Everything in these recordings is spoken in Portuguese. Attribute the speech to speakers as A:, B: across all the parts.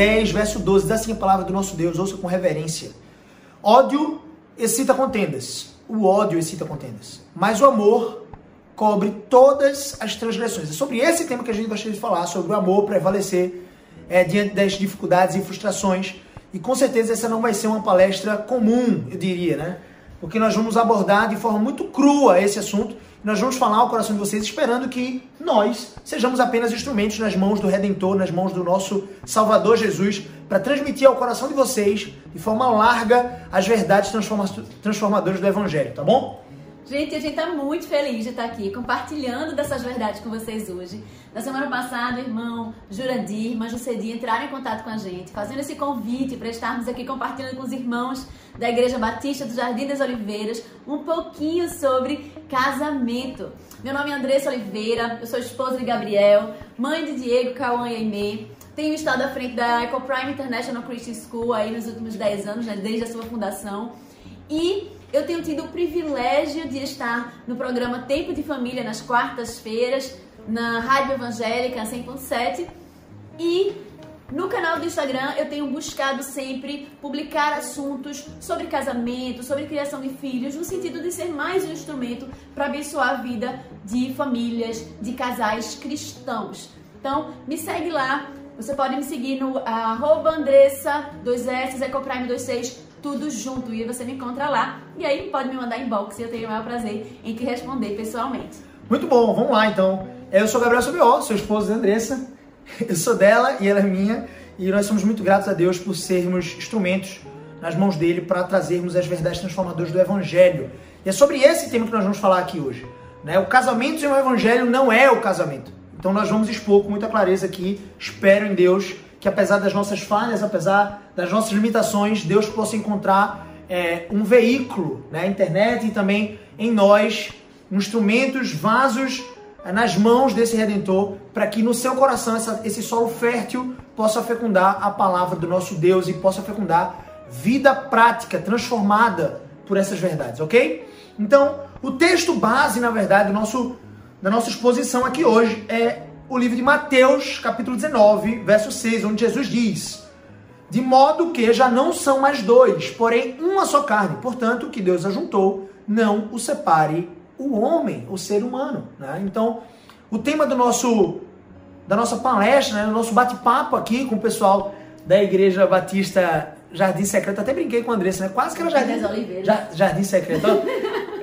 A: Provérbios capítulo 10, verso 12, diz assim a palavra do nosso Deus, ouça com reverência. Ódio excita contendas, o ódio excita contendas, mas o amor cobre todas as transgressões. É sobre esse tema que a gente gostaria de falar, sobre o amor prevalecer é, diante das dificuldades e frustrações. E com certeza essa não vai ser uma palestra comum, eu diria, né? Porque nós vamos abordar de forma muito crua esse assunto. Nós vamos falar ao coração de vocês esperando que nós sejamos apenas instrumentos nas mãos do Redentor, nas mãos do nosso Salvador Jesus, para transmitir ao coração de vocês, de forma larga, as verdades transformadoras do Evangelho, tá bom?
B: Gente, a gente tá muito feliz de estar aqui compartilhando dessas verdades com vocês hoje. Na semana passada, o irmão Jurandir, irmã Jucedi entraram em contato com a gente, fazendo esse convite para estarmos aqui compartilhando com os irmãos da Igreja Batista do Jardim das Oliveiras um pouquinho sobre casamento. Meu nome é Andressa Oliveira, eu sou esposa de Gabriel, mãe de Diego, Cauã e Aimee. Tenho estado à frente da Eco Prime International Christian School aí nos últimos 10 anos, né, desde a sua fundação. E eu tenho tido o privilégio de estar no programa Tempo de Família nas quartas-feiras, na Rádio Evangélica 100.7 e no canal do Instagram eu tenho buscado sempre publicar assuntos sobre casamento, sobre criação de filhos, no sentido de ser mais um instrumento para abençoar a vida de famílias, de casais cristãos. Então, me segue lá. Você pode me seguir no arroba Andressa 2S, Ecoprime 26 tudo junto. E você me encontra lá. E aí pode me mandar inbox e eu tenho o maior prazer em te responder pessoalmente.
A: Muito bom, vamos lá então. Eu sou Gabriel Sobió, sou esposo da Andressa. Eu sou dela e ela é minha. E nós somos muito gratos a Deus por sermos instrumentos nas mãos dele para trazermos as verdades transformadoras do Evangelho. E é sobre esse tema que nós vamos falar aqui hoje. Né? O casamento sem o Evangelho não é o casamento. Então nós vamos expor com muita clareza aqui, espero em Deus, que apesar das nossas falhas, apesar das nossas limitações, Deus possa encontrar é, um veículo, né, internet e também em nós, instrumentos, vasos é, nas mãos desse Redentor, para que no seu coração essa, esse solo fértil possa fecundar a palavra do nosso Deus e possa fecundar vida prática, transformada por essas verdades, ok? Então, o texto base, na verdade, do nosso, da nossa exposição aqui hoje é o livro de Mateus, capítulo 19, verso 6, onde Jesus diz: De modo que já não são mais dois, porém uma só carne. Portanto, o que Deus ajuntou, não o separe o homem, o ser humano. Né? Então, o tema do nosso da nossa palestra, né, do nosso bate-papo aqui com o pessoal da Igreja Batista Jardim Secreto, até brinquei com a Andressa, né? Quase que era Jardim, Jardim Secreto.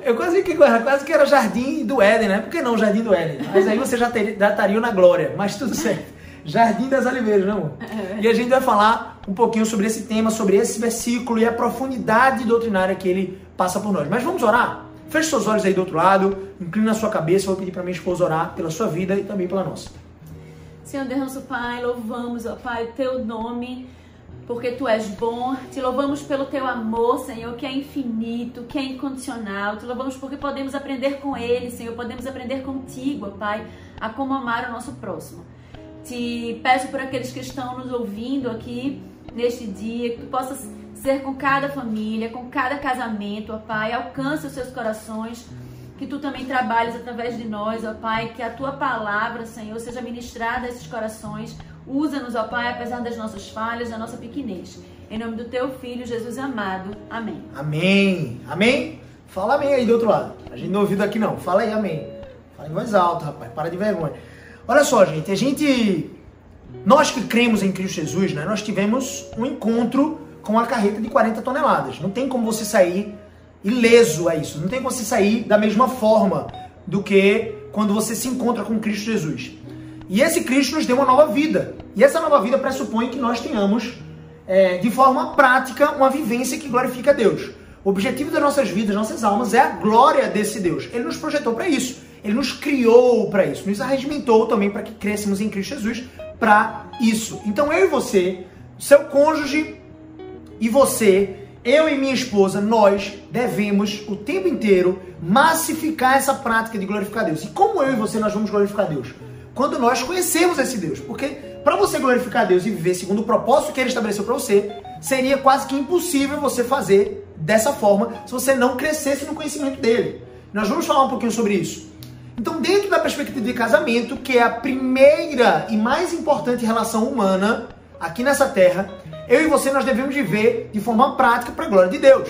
A: Eu quase que, quase que era Jardim do Éden, né? Por que não Jardim do Éden? Mas aí você já, ter, já estaria na glória, mas tudo certo. Jardim das Oliveiras, não? É. E a gente vai falar um pouquinho sobre esse tema, sobre esse versículo e a profundidade doutrinária que ele passa por nós. Mas vamos orar? Feche seus olhos aí do outro lado, inclina a sua cabeça, vou pedir para minha esposa orar pela sua vida e também pela nossa.
B: Senhor Deus, nosso Pai, louvamos, ó Pai, o teu nome porque tu és bom. Te louvamos pelo teu amor, Senhor, que é infinito, que é incondicional. Te louvamos porque podemos aprender com ele, Senhor, podemos aprender contigo, Pai, a como amar o nosso próximo. Te peço por aqueles que estão nos ouvindo aqui neste dia, que tu possas ser com cada família, com cada casamento, ó Pai, alcance os seus corações que tu também trabalhes através de nós, ó Pai, que a tua palavra, Senhor, seja ministrada a esses corações, Usa-nos, ó Pai, apesar das nossas falhas, da nossa pequenez. Em nome do teu Filho, Jesus amado. Amém.
A: Amém. Amém? Fala amém aí do outro lado. A gente não ouviu daqui não. Fala aí amém. Fala em voz alta, rapaz. Para de vergonha. Olha só, gente. A gente... Nós que cremos em Cristo Jesus, né? Nós tivemos um encontro com a carreta de 40 toneladas. Não tem como você sair ileso a isso. Não tem como você sair da mesma forma do que quando você se encontra com Cristo Jesus. E esse Cristo nos deu uma nova vida. E essa nova vida pressupõe que nós tenhamos, é, de forma prática, uma vivência que glorifica a Deus. O objetivo das nossas vidas, nossas almas, é a glória desse Deus. Ele nos projetou para isso. Ele nos criou para isso. Nos arregimentou também para que crescemos em Cristo Jesus para isso. Então eu e você, seu cônjuge e você, eu e minha esposa, nós devemos o tempo inteiro massificar essa prática de glorificar Deus. E como eu e você nós vamos glorificar Deus? Quando nós conhecemos esse Deus. Porque para você glorificar Deus e viver segundo o propósito que ele estabeleceu para você, seria quase que impossível você fazer dessa forma se você não crescesse no conhecimento dele. Nós vamos falar um pouquinho sobre isso. Então, dentro da perspectiva de casamento, que é a primeira e mais importante relação humana, aqui nessa terra, eu e você nós devemos viver de forma prática para a glória de Deus.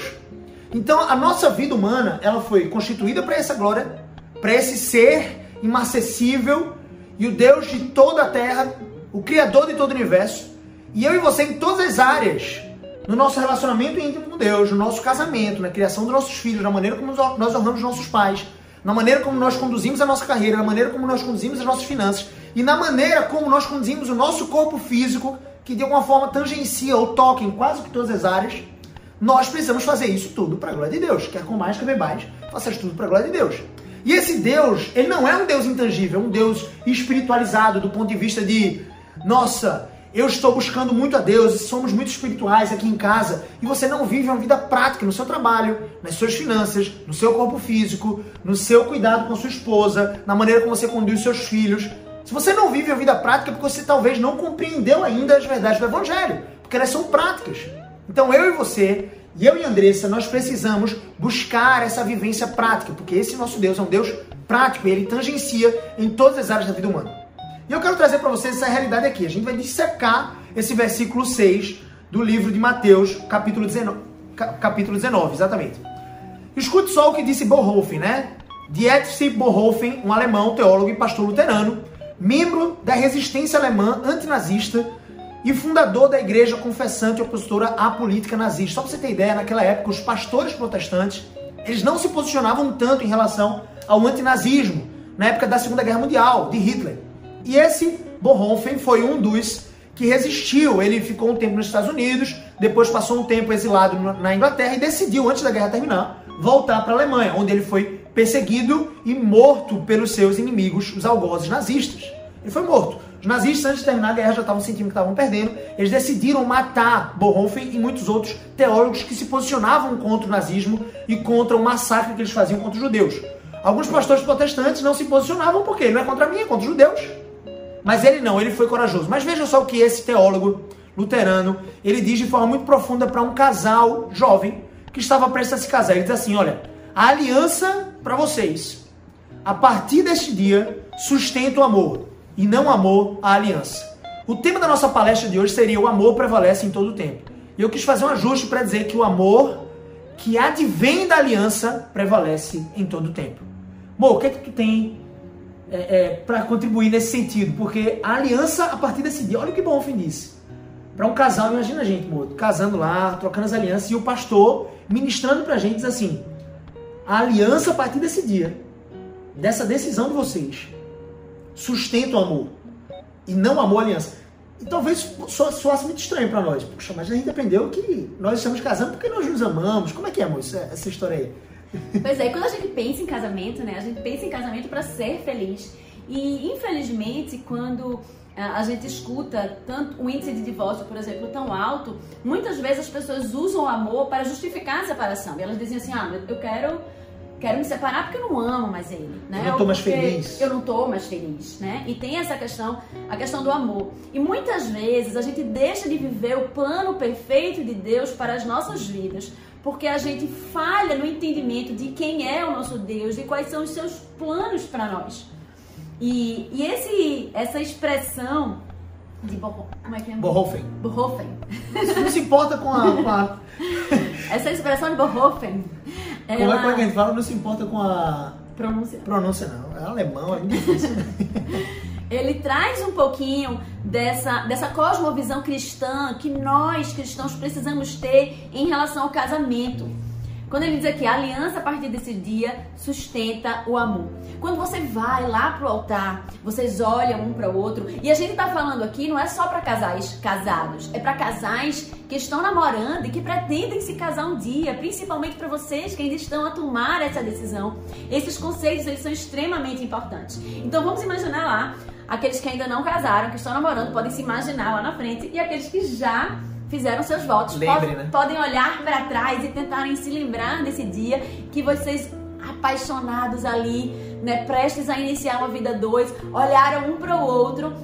A: Então, a nossa vida humana, ela foi constituída para essa glória, para esse ser inacessível e o Deus de toda a terra, o criador de todo o universo, e eu e você em todas as áreas, no nosso relacionamento íntimo com Deus, no nosso casamento, na criação dos nossos filhos, na maneira como nós honramos nossos pais, na maneira como nós conduzimos a nossa carreira, na maneira como nós conduzimos as nossas finanças e na maneira como nós conduzimos o nosso corpo físico, que de alguma forma tangencia ou toca em quase que todas as áreas, nós precisamos fazer isso tudo para a glória de Deus. Quer com mais, quer mais, faça tudo para a glória de Deus. E esse Deus, ele não é um Deus intangível, é um Deus espiritualizado do ponto de vista de, nossa, eu estou buscando muito a Deus, somos muito espirituais aqui em casa, e você não vive uma vida prática no seu trabalho, nas suas finanças, no seu corpo físico, no seu cuidado com sua esposa, na maneira como você conduz seus filhos. Se você não vive a vida prática, é porque você talvez não compreendeu ainda as verdades do Evangelho, porque elas são práticas. Então eu e você, e eu e Andressa, nós precisamos buscar essa vivência prática, porque esse nosso Deus é um Deus prático, ele tangencia em todas as áreas da vida humana. E eu quero trazer para vocês essa realidade aqui. A gente vai dissecar esse versículo 6 do livro de Mateus, capítulo 19, capítulo 19 exatamente. Escute só o que disse Bonhoeffer, né? Dietrich Bonhoeffer, um alemão, teólogo e pastor luterano, membro da resistência alemã antinazista e fundador da igreja confessante opositora à política nazista. Só para você ter ideia, naquela época os pastores protestantes, eles não se posicionavam tanto em relação ao antinazismo, na época da Segunda Guerra Mundial, de Hitler. E esse Bonhoeffer foi um dos que resistiu. Ele ficou um tempo nos Estados Unidos, depois passou um tempo exilado na Inglaterra e decidiu, antes da guerra terminar, voltar para a Alemanha, onde ele foi perseguido e morto pelos seus inimigos, os algozes nazistas. Ele foi morto. Os nazistas, antes de terminar a guerra, já estavam sentindo que estavam perdendo. Eles decidiram matar Bonhoeffer e muitos outros teólogos que se posicionavam contra o nazismo e contra o massacre que eles faziam contra os judeus. Alguns pastores protestantes não se posicionavam porque não é contra mim, é contra os judeus. Mas ele não, ele foi corajoso. Mas veja só o que esse teólogo luterano, ele diz de forma muito profunda para um casal jovem que estava prestes a se casar. Ele diz assim, olha, a aliança para vocês, a partir deste dia, sustenta o amor e não amor a aliança. O tema da nossa palestra de hoje seria o amor prevalece em todo o tempo. E eu quis fazer um ajuste para dizer que o amor que advém da aliança prevalece em todo o tempo. Amor, o que é que tu tem é, é, para contribuir nesse sentido, porque a aliança, a partir desse dia, olha que bom o fim disse. Para um casal, imagina a gente, moço, casando lá, trocando as alianças, e o pastor ministrando para a gente, diz assim: a aliança a partir desse dia, dessa decisão de vocês, sustenta o amor, e não amor a aliança. E talvez soasse muito estranho para nós. Puxa, mas a gente aprendeu que nós estamos casando porque nós nos amamos. Como é que é, moço, essa história aí?
B: Pois é, quando a gente pensa em casamento, né? A gente pensa em casamento para ser feliz. E infelizmente, quando ah, a gente escuta tanto o índice de divórcio, por exemplo, tão alto, muitas vezes as pessoas usam o amor para justificar a separação. E elas dizem assim: "Ah, eu quero quero me separar porque eu não amo mais ele, né?
A: Eu não tô mais feliz.
B: Eu não tô mais feliz, né? E tem essa questão, a questão do amor. E muitas vezes a gente deixa de viver o plano perfeito de Deus para as nossas vidas porque a gente falha no entendimento de quem é o nosso Deus e quais são os seus planos para nós. E, e esse, essa expressão de Boho, como é que é?
A: Bohofen.
B: Bohofen.
A: Não se importa com a, com a...
B: essa expressão de Bohofen.
A: Ela... Como é que a gente fala? Não se importa com a
B: pronúncia.
A: Pronúncia não. É alemão, é muito difícil.
B: ele traz um pouquinho dessa, dessa cosmovisão cristã que nós cristãos precisamos ter em relação ao casamento. Quando ele diz aqui, a aliança a partir desse dia sustenta o amor. Quando você vai lá pro altar, vocês olham um para o outro, e a gente tá falando aqui não é só para casais casados, é para casais que estão namorando e que pretendem se casar um dia, principalmente para vocês que ainda estão a tomar essa decisão. Esses conceitos eles são extremamente importantes. Então vamos imaginar lá Aqueles que ainda não casaram, que estão namorando, podem se imaginar lá na frente. E aqueles que já fizeram seus votos
A: Lembre, né?
B: podem olhar para trás e tentarem se lembrar desse dia que vocês apaixonados ali, né, prestes a iniciar uma vida dois, olharam um para o outro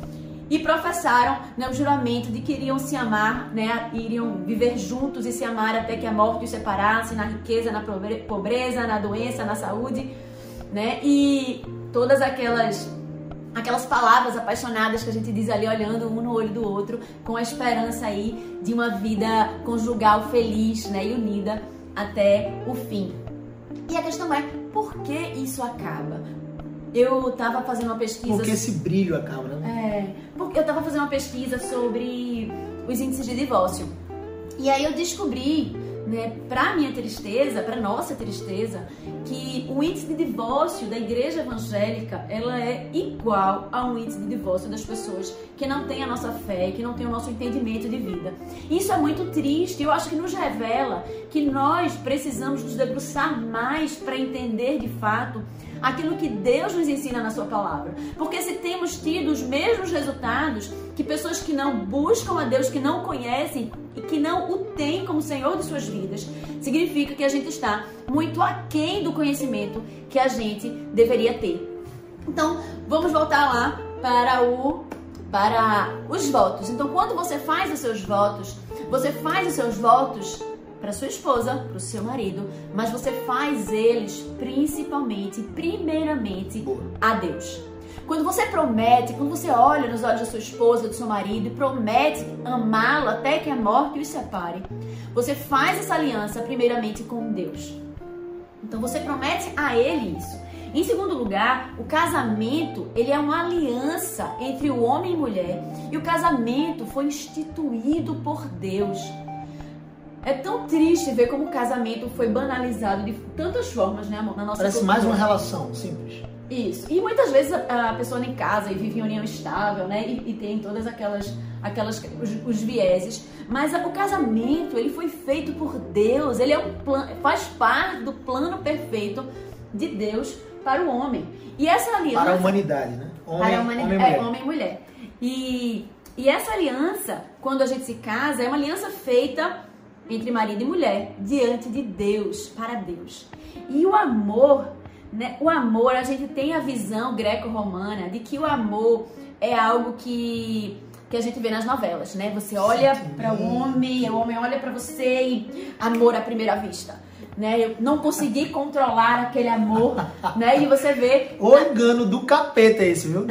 B: e professaram né, o juramento de que iriam se amar, né, iriam viver juntos e se amar até que a morte os separasse, na riqueza, na pobreza, na doença, na saúde, né, e todas aquelas aquelas palavras apaixonadas que a gente diz ali olhando um no olho do outro, com a esperança aí de uma vida conjugal feliz, né, e unida até o fim. E a questão é, por que isso acaba? Eu estava fazendo uma pesquisa.
A: Porque esse brilho acaba,
B: né? É, porque eu estava fazendo uma pesquisa sobre os índices de divórcio. E aí eu descobri né, para minha tristeza, para nossa tristeza, que o índice de divórcio da igreja evangélica ela é igual ao índice de divórcio das pessoas que não têm a nossa fé, que não têm o nosso entendimento de vida. Isso é muito triste. Eu acho que nos revela que nós precisamos nos debruçar mais para entender de fato aquilo que Deus nos ensina na sua palavra. Porque se temos tido os mesmos resultados que pessoas que não buscam a Deus, que não conhecem e que não o têm como Senhor de suas vidas, significa que a gente está muito aquém do conhecimento que a gente deveria ter. Então, vamos voltar lá para o para os votos. Então, quando você faz os seus votos, você faz os seus votos para sua esposa, para o seu marido, mas você faz eles principalmente, primeiramente, a Deus. Quando você promete, quando você olha nos olhos da sua esposa, do seu marido e promete amá-lo até que a morte os separe, você faz essa aliança primeiramente com Deus. Então você promete a ele isso. Em segundo lugar, o casamento, ele é uma aliança entre o homem e mulher, e o casamento foi instituído por Deus. É tão triste ver como o casamento foi banalizado de tantas formas, né, amor? Na nossa
A: Parece cultura. mais uma relação simples.
B: Isso. E muitas vezes a, pessoa em casa e vive em união estável, né? E, e tem todas aquelas, aquelas os, os, vieses. Mas o casamento, ele foi feito por Deus. Ele é um plano, faz parte do plano perfeito de Deus para o homem. E essa aliança...
A: Para a humanidade, né?
B: Homem, para a humanidade, homem, é, homem e mulher. E, e essa aliança, quando a gente se casa, é uma aliança feita entre marido e mulher diante de Deus, para Deus. E o amor, né? O amor, a gente tem a visão greco-romana de que o amor é algo que que a gente vê nas novelas, né? Você olha para o homem, o homem olha para você e amor à primeira vista. Né? Eu não consegui controlar aquele amor, né? E você vê.
A: O engano do capeta esse, viu?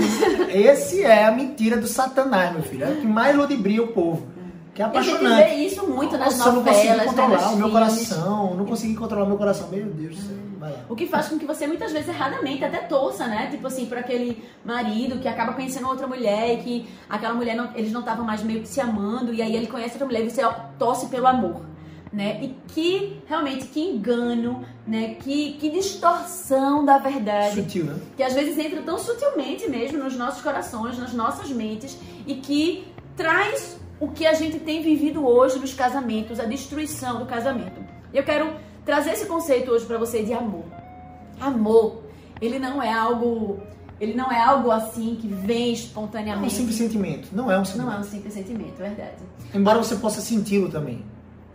A: Esse é a mentira do satanás, meu filho. É o que mais ludibria o povo. Que é apaixonante.
B: Eu vê isso muito nas Nossa, novelas,
A: eu não consegui controlar o meu coração, não consegui controlar o meu coração. Meu Deus do céu.
B: O que faz com que você muitas vezes erradamente até torça, né? Tipo assim, por aquele marido que acaba conhecendo outra mulher e que aquela mulher não, eles não estavam mais meio que se amando e aí ele conhece outra mulher e você torce pelo amor, né? E que realmente que engano, né? Que que distorção da verdade.
A: Sutil, né?
B: Que às vezes entra tão sutilmente mesmo nos nossos corações, nas nossas mentes e que traz o que a gente tem vivido hoje nos casamentos, a destruição do casamento. Eu quero trazer esse conceito hoje para você de amor. Amor, ele não é algo, ele não é algo assim que vem espontaneamente.
A: É um simples sentimento, não é um
B: sentimento. Não é um simples sentimento, é verdade.
A: Embora você possa senti-lo também.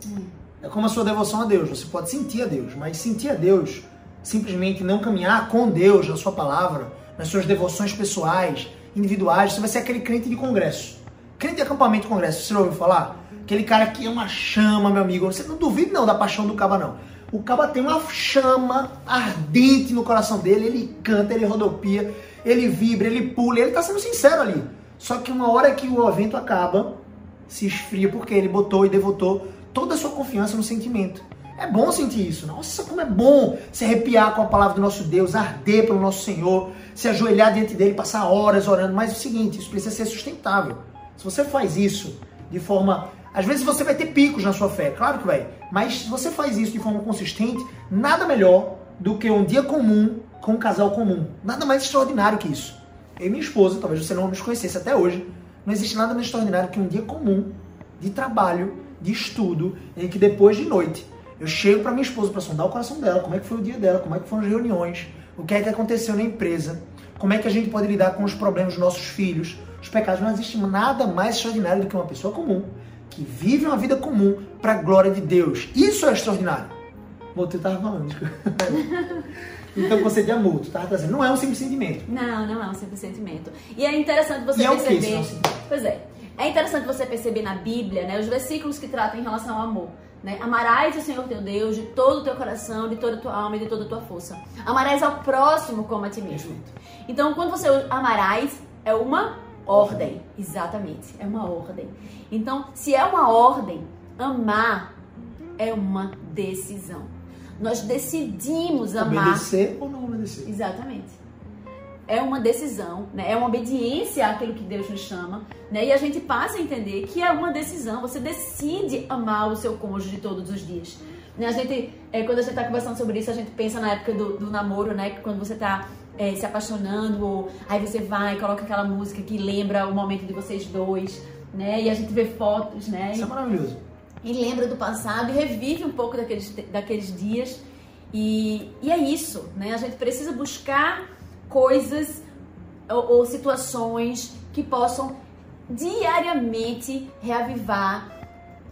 A: Hum. É como a sua devoção a Deus, você pode sentir a Deus, mas sentir a Deus, simplesmente não caminhar com Deus na sua palavra, nas suas devoções pessoais, individuais, você vai ser aquele crente de congresso Crente de acampamento de congresso, você ouviu falar? Aquele cara que é uma chama, meu amigo. Você não duvida não da paixão do caba, não. O caba tem uma chama ardente no coração dele, ele canta, ele rodopia, ele vibra, ele pula, ele tá sendo sincero ali. Só que uma hora que o evento acaba, se esfria porque ele botou e devotou toda a sua confiança no sentimento. É bom sentir isso. Nossa, como é bom se arrepiar com a palavra do nosso Deus, arder pelo nosso Senhor, se ajoelhar diante dele, passar horas orando. Mas é o seguinte, isso precisa ser sustentável. Se você faz isso de forma. Às vezes você vai ter picos na sua fé, claro que vai. Mas se você faz isso de forma consistente, nada melhor do que um dia comum com um casal comum. Nada mais extraordinário que isso. Eu e minha esposa, talvez você não nos conhecesse até hoje, não existe nada mais extraordinário que um dia comum de trabalho, de estudo, em que depois de noite eu chego para minha esposa para sondar o coração dela, como é que foi o dia dela, como é que foram as reuniões, o que é que aconteceu na empresa, como é que a gente pode lidar com os problemas dos nossos filhos, os pecados. Não existe nada mais extraordinário do que uma pessoa comum que vive uma vida comum para a glória de Deus. Isso é extraordinário. Tu estava falando. então, você de amor, tu estava trazendo. Não é um simples sentimento.
B: Não, não é um simples sentimento. E é interessante você e perceber. É o que, pois é. É interessante você perceber na Bíblia, né, os versículos que tratam em relação ao amor. Né? Amarás o Senhor teu Deus de todo o teu coração, de toda a tua alma e de toda a tua força. Amarás ao próximo como a ti mesmo. Então, quando você amarás, é uma ordem. Exatamente, é uma ordem. Então, se é uma ordem, amar é uma decisão. Nós decidimos amar.
A: Obedecer ou não obedecer?
B: Exatamente é uma decisão, né? é uma obediência àquilo que Deus nos chama, né? e a gente passa a entender que é uma decisão, você decide amar o seu cônjuge todos os dias. Né? A gente, é, quando a gente está conversando sobre isso, a gente pensa na época do, do namoro, né? que quando você está é, se apaixonando, ou aí você vai e coloca aquela música que lembra o momento de vocês dois, né? e a gente vê fotos, né?
A: Isso é maravilhoso.
B: E lembra do passado e revive um pouco daqueles, daqueles dias. E, e é isso, né? A gente precisa buscar coisas ou, ou situações que possam diariamente reavivar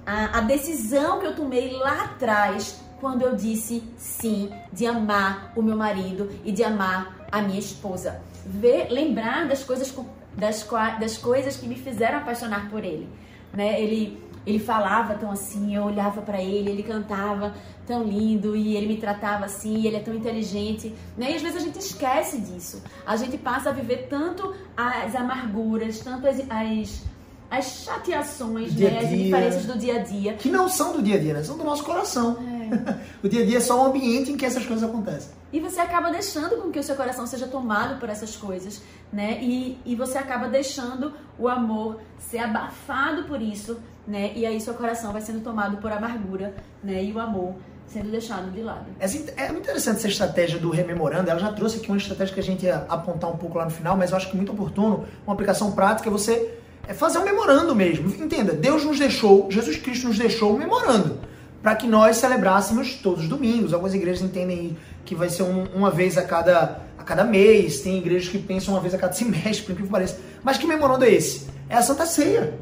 B: a, a, decisão que eu tomei lá atrás quando eu disse sim de amar o meu marido e de amar a minha esposa. Ver, lembrar das coisas das, das coisas que me fizeram apaixonar por ele, né? Ele ele falava tão assim, eu olhava para ele, ele cantava tão lindo e ele me tratava assim, ele é tão inteligente, né? E às vezes a gente esquece disso. A gente passa a viver tanto as amarguras, tanto as, as as chateações,
A: dia
B: né?
A: dia,
B: as diferenças do dia a dia.
A: Que não são do dia a dia, né? São do nosso coração.
B: É.
A: o dia a dia é só um ambiente em que essas coisas acontecem.
B: E você acaba deixando com que o seu coração seja tomado por essas coisas, né? E, e você acaba deixando o amor ser abafado por isso, né? E aí seu coração vai sendo tomado por amargura, né? E o amor sendo deixado de lado.
A: É, é muito interessante essa estratégia do rememorando. Ela já trouxe aqui uma estratégia que a gente ia apontar um pouco lá no final, mas eu acho que muito oportuno, uma aplicação prática, é você é fazer um memorando mesmo. Entenda, Deus nos deixou, Jesus Cristo nos deixou um memorando para que nós celebrássemos todos os domingos. Algumas igrejas entendem que vai ser um, uma vez a cada, a cada mês, tem igrejas que pensam uma vez a cada semestre, por que pareça. Mas que memorando é esse? É a Santa Ceia.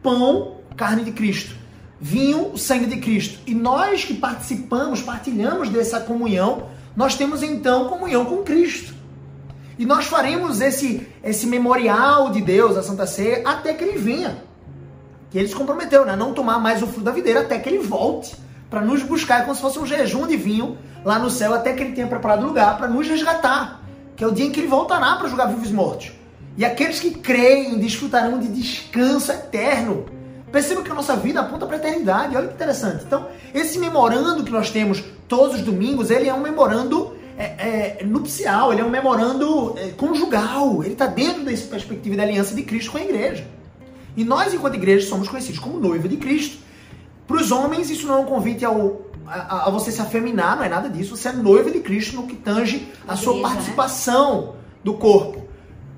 A: Pão, carne de Cristo. Vinho, sangue de Cristo. E nós que participamos, partilhamos dessa comunhão, nós temos então comunhão com Cristo. E nós faremos esse, esse memorial de Deus, a Santa Ceia, até que ele venha. Que ele se comprometeu, né? Não tomar mais o fruto da videira até que ele volte. Para nos buscar, é como se fosse um jejum de vinho lá no céu, até que ele tenha preparado lugar para nos resgatar. Que é o dia em que ele voltará para julgar vivos e mortos. E aqueles que creem desfrutarão de descanso eterno. Perceba que a nossa vida aponta para a eternidade. Olha que interessante. Então, esse memorando que nós temos todos os domingos, ele é um memorando é, é, nupcial, ele é um memorando é, conjugal, ele está dentro dessa perspectiva da aliança de Cristo com a igreja. E nós, enquanto igreja, somos conhecidos como noiva de Cristo. Os homens, isso não é um convite ao, a, a, você se afeminar, não é nada disso. Você é noiva de Cristo no que tange a, sua né? participação do corpo.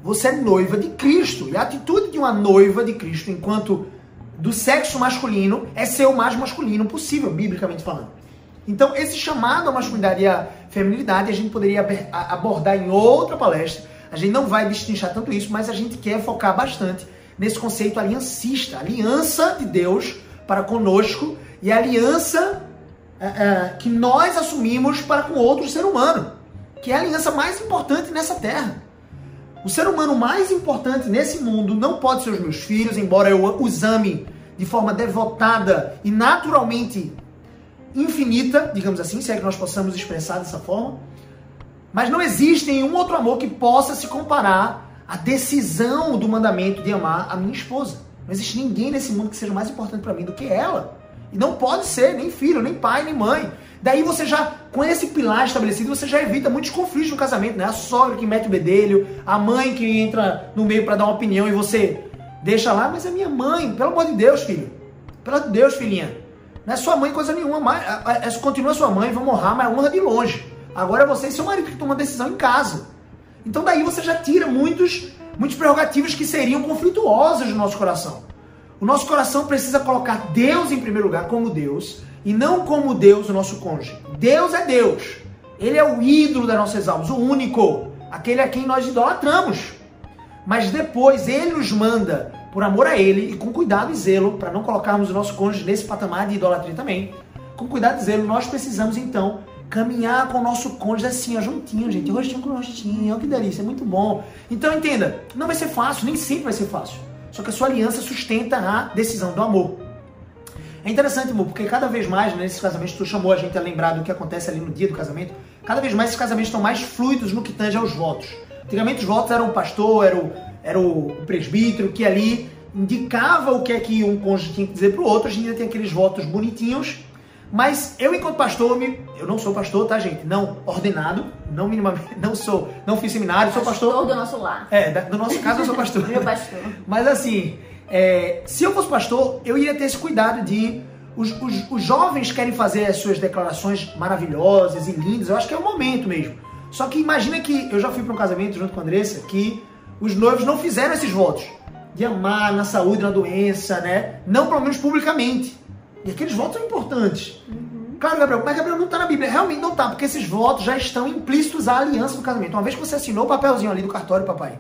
A: Você é noiva de Cristo. E a atitude de uma noiva de Cristo, enquanto do sexo masculino, é ser o mais masculino possível, biblicamente falando. Então, esse chamado à masculinidade e à feminilidade a gente poderia abordar em outra palestra. A gente não vai destrinchar tanto isso, mas a gente quer focar bastante nesse conceito aliancista, aliança de Deus para conosco e a aliança é, é, que nós assumimos para com outro ser humano, que é a aliança mais importante nessa terra. O ser humano mais importante nesse mundo não pode ser os meus filhos, embora eu os ame de forma devotada e naturalmente infinita, digamos assim, se é que nós possamos expressar dessa forma. Mas não existe nenhum outro amor que possa se comparar à decisão do mandamento de amar a minha esposa. Não existe ninguém nesse mundo que seja mais importante para mim do que ela. E não pode ser nem filho, nem pai, nem mãe. Daí você já, com esse pilar estabelecido, você já evita muitos conflitos no casamento, né? A sogra que mete o bedelho, a mãe que entra no meio para dar uma opinião e você deixa lá, mas é minha mãe, pelo amor de Deus, filho. Pelo amor de Deus, filhinha. Não é sua mãe coisa nenhuma. Mas, é, continua sua mãe, vamos honrar, mas honra de longe. Agora é você e seu marido que tomam decisão em casa. Então daí você já tira muitos, muitos prerrogativos que seriam conflituosos no nosso coração. O nosso coração precisa colocar Deus em primeiro lugar como Deus e não como Deus o nosso cônjuge. Deus é Deus. Ele é o ídolo das nossas almas, o único, aquele a quem nós idolatramos. Mas depois ele nos manda por amor a Ele e com cuidado e zelo, para não colocarmos o nosso cônjuge nesse patamar de idolatria também, com cuidado e zelo, nós precisamos então caminhar com o nosso cônjuge assim, ó, juntinho, gente, rostinho com rostinho, ó, que delícia, é muito bom. Então entenda, não vai ser fácil, nem sempre vai ser fácil. Só que a sua aliança sustenta a decisão do amor. É interessante, amor, porque cada vez mais, né, nesses casamentos, tu chamou a gente a lembrar do que acontece ali no dia do casamento, cada vez mais esses casamentos estão mais fluidos no que tange aos votos. Antigamente os votos eram o pastor, era o, era o presbítero, que ali indicava o que é que um cônjuge tinha que dizer pro outro, a gente ainda tem aqueles votos bonitinhos, mas eu, enquanto pastor, eu não sou pastor, tá, gente? Não ordenado, não minimamente, não sou, não fiz seminário, sou pastor.
B: Pastor do nosso lar.
A: É, do nosso caso eu sou pastor.
B: Meu pastor.
A: Mas assim, é, se eu fosse pastor, eu iria ter esse cuidado de. Os, os, os, jovens querem fazer as suas declarações maravilhosas e lindas, eu acho que é o momento mesmo. Só que imagina que eu já fui para um casamento junto com a Andressa que os noivos não fizeram esses votos de amar na saúde, na doença, né? Não pelo menos publicamente. E aqueles votos são importantes. Uhum. Claro, Gabriel, mas Gabriel não está na Bíblia. Realmente não está, porque esses votos já estão implícitos à aliança do casamento. Uma vez que você assinou o papelzinho ali do cartório, papai,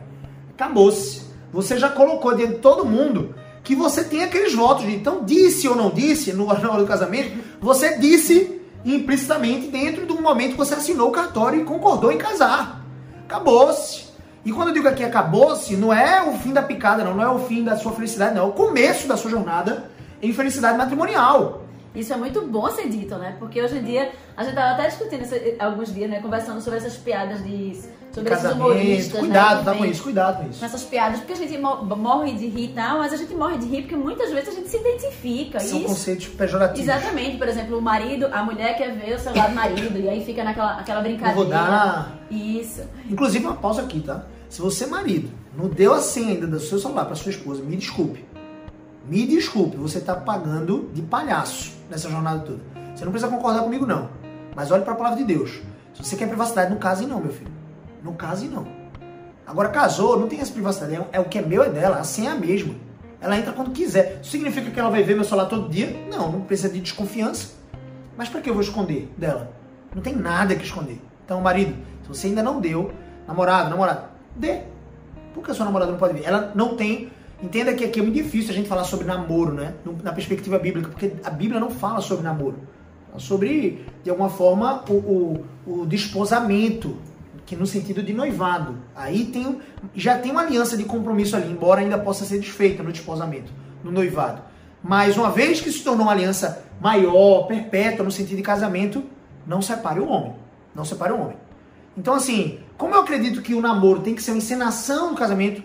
A: acabou-se. Você já colocou dentro de todo mundo que você tem aqueles votos. Então, disse ou não disse, no hora do casamento, você disse implicitamente dentro do momento que você assinou o cartório e concordou em casar. Acabou-se. E quando eu digo aqui acabou-se, não é o fim da picada, não, não é o fim da sua felicidade, não. É o começo da sua jornada infelicidade matrimonial.
B: Isso é muito bom ser dito, né? Porque hoje em dia, a gente estava até discutindo esse, alguns dias, né? Conversando sobre essas piadas de. Sobre esses humoristas.
A: Cuidado,
B: né,
A: tá com isso, cuidado com isso.
B: Essas piadas, porque a gente morre de rir e tal, mas a gente morre de rir porque muitas vezes a gente se identifica.
A: São
B: isso,
A: conceitos pejorativos.
B: Exatamente, por exemplo, o marido, a mulher quer ver o celular do marido, e aí fica naquela aquela brincadeira.
A: Vou dar.
B: Isso.
A: Inclusive, uma pausa aqui, tá? Se você, marido, não deu a senha ainda do seu celular para sua esposa, me desculpe me desculpe, você está pagando de palhaço nessa jornada toda. Você não precisa concordar comigo, não. Mas olhe para a palavra de Deus. Se você quer privacidade, não case não, meu filho. Não case não. Agora, casou, não tem essa privacidade. É, é o que é meu é dela, assim é a mesma. Ela entra quando quiser. Significa que ela vai ver meu celular todo dia? Não, não precisa de desconfiança. Mas para que eu vou esconder dela? Não tem nada que esconder. Então, marido, se você ainda não deu, namorado, namorada, dê. Por que a sua namorada não pode ver? Ela não tem Entenda que aqui é muito difícil a gente falar sobre namoro, né? Na perspectiva bíblica, porque a Bíblia não fala sobre namoro. Fala sobre, de alguma forma, o, o, o desposamento, que no sentido de noivado. Aí tem, já tem uma aliança de compromisso ali, embora ainda possa ser desfeita no desposamento, no noivado. Mas uma vez que se tornou uma aliança maior, perpétua, no sentido de casamento, não separe o homem. Não separe o homem. Então, assim, como eu acredito que o namoro tem que ser uma encenação do casamento,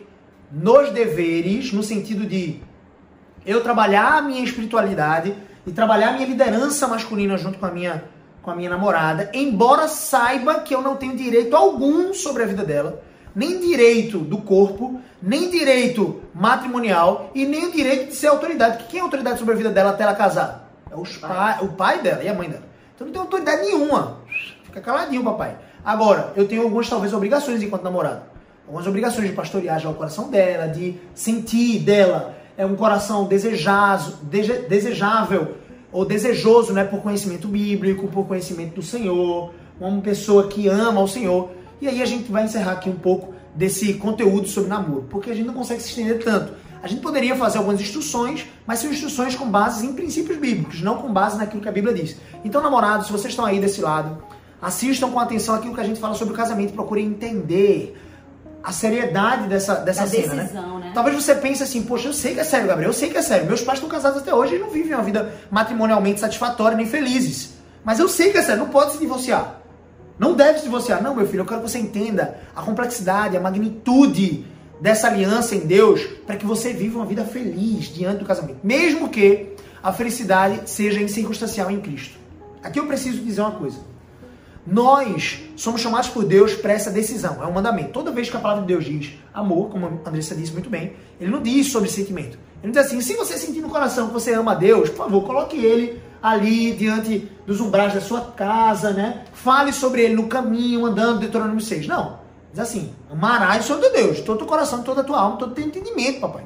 A: nos deveres, no sentido de eu trabalhar a minha espiritualidade e trabalhar a minha liderança masculina junto com a minha, com a minha namorada, embora saiba que eu não tenho direito algum sobre a vida dela, nem direito do corpo, nem direito matrimonial e nem o direito de ser autoridade. Porque quem é autoridade sobre a vida dela até ela casar? É os pai, o pai dela e a mãe dela. Então não tem autoridade nenhuma. Fica caladinho, papai. Agora, eu tenho algumas, talvez, obrigações enquanto namorado algumas obrigações de pastorear já o coração dela, de sentir dela é um coração desejado, desejável ou desejoso, né, por conhecimento bíblico, por conhecimento do Senhor, uma pessoa que ama o Senhor. E aí a gente vai encerrar aqui um pouco desse conteúdo sobre namoro, porque a gente não consegue se estender tanto. A gente poderia fazer algumas instruções, mas são instruções com bases em princípios bíblicos, não com base naquilo que a Bíblia diz. Então, namorados, se vocês estão aí desse lado, assistam com atenção aquilo que a gente fala sobre o casamento, procurem entender a seriedade dessa, dessa cena, né?
B: decisão, né? né?
A: Talvez você pense assim, poxa, eu sei que é sério, Gabriel, eu sei que é sério. Meus pais estão casados até hoje e não vivem uma vida matrimonialmente satisfatória nem felizes. Mas eu sei que é sério, não pode se divorciar. Não deve se divorciar. Não, meu filho, eu quero que você entenda a complexidade, a magnitude dessa aliança em Deus para que você viva uma vida feliz diante do casamento. Mesmo que a felicidade seja incircunstancial em Cristo. Aqui eu preciso dizer uma coisa. Nós somos chamados por Deus para essa decisão, é um mandamento. Toda vez que a palavra de Deus diz amor, como a Andressa disse muito bem, ele não diz sobre sentimento. Ele diz assim: se você sentir no coração que você ama a Deus, por favor, coloque ele ali diante dos umbrais da sua casa, né? Fale sobre ele no caminho, andando, Deuteronômio 6. Não. Diz assim: amarás o Senhor teu Deus, todo o teu coração, toda a tua alma, todo o teu entendimento, papai.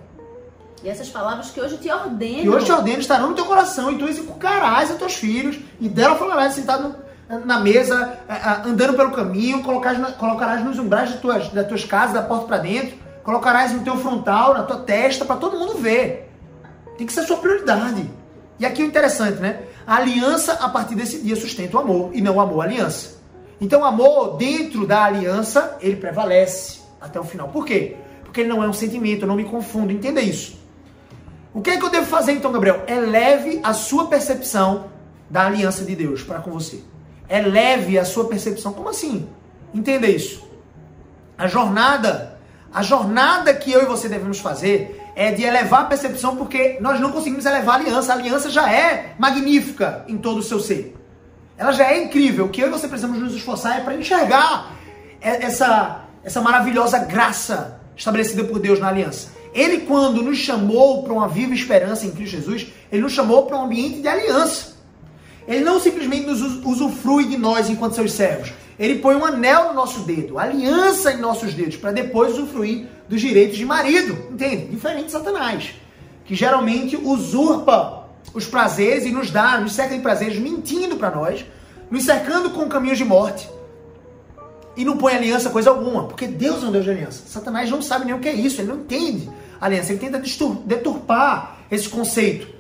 B: E essas palavras que hoje te ordeno.
A: Que hoje te ordeno estarão no teu coração, e tu executarás a teus filhos, e dela falarás sentado no na mesa, andando pelo caminho, colocarás nos umbrais das tuas, das tuas casas, da porta para dentro, colocarás no teu frontal, na tua testa, para todo mundo ver. Tem que ser a sua prioridade. E aqui o interessante, né? A aliança, a partir desse dia, sustenta o amor, e não o amor a aliança. Então o amor dentro da aliança, ele prevalece até o final. Por quê? Porque ele não é um sentimento, eu não me confundo, entenda isso. O que é que eu devo fazer então, Gabriel? Eleve a sua percepção da aliança de Deus para com você. Eleve a sua percepção. Como assim? Entenda isso. A jornada, a jornada que eu e você devemos fazer é de elevar a percepção, porque nós não conseguimos elevar a aliança. A aliança já é magnífica em todo o seu ser. Ela já é incrível. O que eu e você precisamos nos esforçar é para enxergar essa, essa maravilhosa graça estabelecida por Deus na aliança. Ele, quando nos chamou para uma viva esperança em Cristo Jesus, ele nos chamou para um ambiente de aliança. Ele não simplesmente nos usufrui de nós enquanto seus servos. Ele põe um anel no nosso dedo, aliança em nossos dedos, para depois usufruir dos direitos de marido. Entende? Diferente de Satanás, que geralmente usurpa os prazeres e nos dá, nos cerca de prazeres, mentindo para nós, nos cercando com caminhos de morte. E não põe aliança coisa alguma, porque Deus é um Deus de aliança. Satanás não sabe nem o que é isso, ele não entende aliança, ele tenta deturpar esse conceito.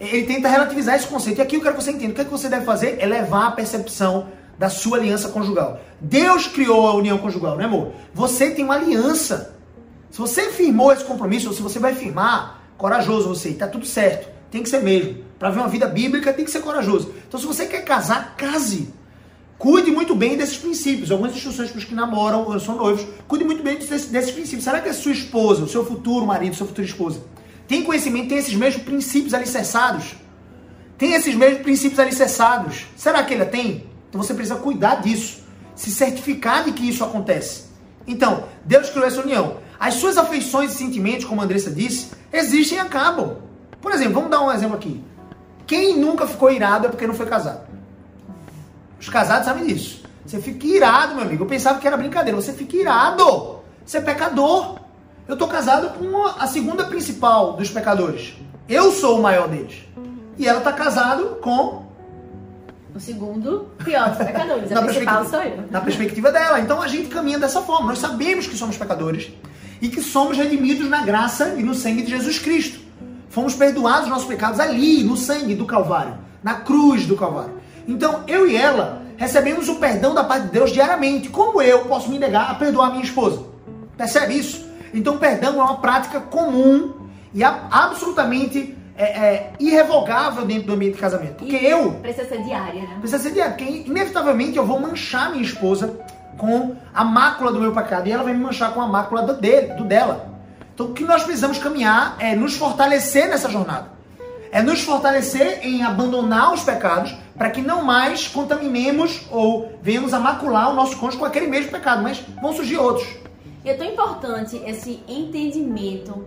A: Ele tenta relativizar esse conceito. E aqui eu quero que você entenda. O que, é que você deve fazer é levar a percepção da sua aliança conjugal. Deus criou a união conjugal, né, amor? Você tem uma aliança. Se você firmou esse compromisso, ou se você vai firmar, corajoso você, tá tudo certo. Tem que ser mesmo. Para ver uma vida bíblica, tem que ser corajoso. Então, se você quer casar, case. Cuide muito bem desses princípios. Algumas instruções para os que namoram ou são noivos. Cuide muito bem desses, desses princípios. Será que a sua esposa, o seu futuro marido, sua futura esposa, tem conhecimento, tem esses mesmos princípios alicerçados? Tem esses mesmos princípios alicerçados? Será que ele tem? Então você precisa cuidar disso. Se certificar de que isso acontece. Então, Deus criou essa união. As suas afeições e sentimentos, como a Andressa disse, existem e acabam. Por exemplo, vamos dar um exemplo aqui. Quem nunca ficou irado é porque não foi casado. Os casados sabem disso. Você fica irado, meu amigo. Eu pensava que era brincadeira. Você fica irado. Você é pecador. Eu tô casado com a segunda principal dos pecadores. Eu sou o maior deles. E ela tá casado com
B: o segundo pior dos pecadores. A principal sou eu.
A: Na perspectiva dela. Então a gente caminha dessa forma. Nós sabemos que somos pecadores e que somos redimidos na graça e no sangue de Jesus Cristo. Fomos perdoados os nossos pecados ali, no sangue do Calvário, na cruz do Calvário. Então eu e ela recebemos o perdão da parte de Deus diariamente. Como eu posso me negar a perdoar minha esposa? Percebe isso? Então, perdão é uma prática comum e absolutamente é, é, irrevogável dentro do ambiente de casamento. Porque e eu.
B: Precisa ser diária, né?
A: Precisa ser diária, porque inevitavelmente eu vou manchar minha esposa com a mácula do meu pecado e ela vai me manchar com a mácula do, dele, do dela. Então, o que nós precisamos caminhar é nos fortalecer nessa jornada. É nos fortalecer em abandonar os pecados para que não mais contaminemos ou venhamos a macular o nosso cônjuge com aquele mesmo pecado, mas vão surgir outros.
B: E é tão importante esse entendimento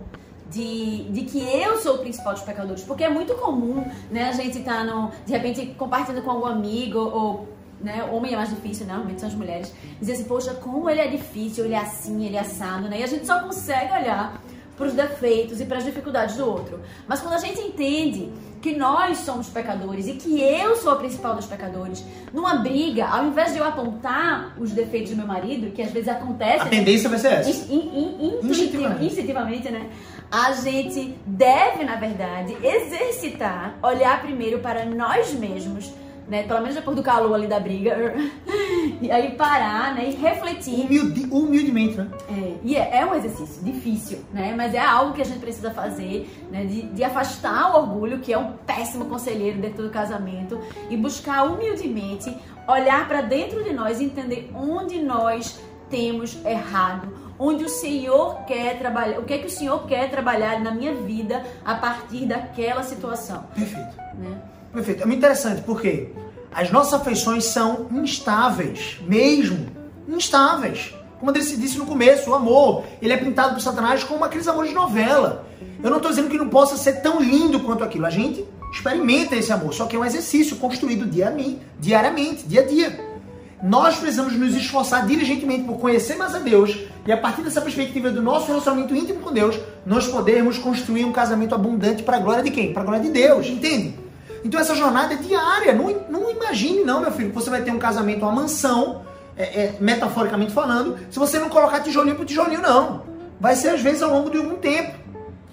B: de, de que eu sou o principal dos pecadores, porque é muito comum, né, a gente tá no, de repente compartilhando com algum amigo ou né, homem é mais difícil, né, normalmente são as mulheres, dizer assim, poxa, como ele é difícil, ele é assim, ele é assado, né? E a gente só consegue olhar para os defeitos e para as dificuldades do outro. Mas quando a gente entende que nós somos pecadores e que eu sou a principal dos pecadores, numa briga, ao invés de eu apontar os defeitos do meu marido, que às vezes acontece. A
A: né, tendência vai ser essa. In,
B: in, instintivamente. instintivamente, né? A gente deve, na verdade, exercitar, olhar primeiro para nós mesmos né? Pelo menos depois do calor ali da briga. e aí parar, né? E refletir.
A: Humilde, humildemente, né?
B: É, e é, é, um exercício difícil, né? Mas é algo que a gente precisa fazer, né? De, de afastar o orgulho, que é um péssimo conselheiro dentro do casamento, e buscar humildemente olhar para dentro de nós e entender onde nós temos errado, onde o Senhor quer trabalhar, o que é que o Senhor quer trabalhar na minha vida a partir daquela situação.
A: Perfeito. Né? Perfeito. É muito interessante porque as nossas afeições são instáveis, mesmo instáveis. Como se disse no começo, o amor, ele é pintado por Satanás como aqueles amores de novela. Eu não estou dizendo que não possa ser tão lindo quanto aquilo. A gente experimenta esse amor, só que é um exercício construído diariamente, diariamente, dia a dia. Nós precisamos nos esforçar diligentemente por conhecer mais a Deus e a partir dessa perspectiva do nosso relacionamento íntimo com Deus, nós podermos construir um casamento abundante para a glória de quem? Para a glória de Deus, entende? Então essa jornada é diária. Não, não imagine, não, meu filho, que você vai ter um casamento, uma mansão, é, é, metaforicamente falando, se você não colocar tijolinho por tijolinho, não. Vai ser às vezes ao longo de algum tempo.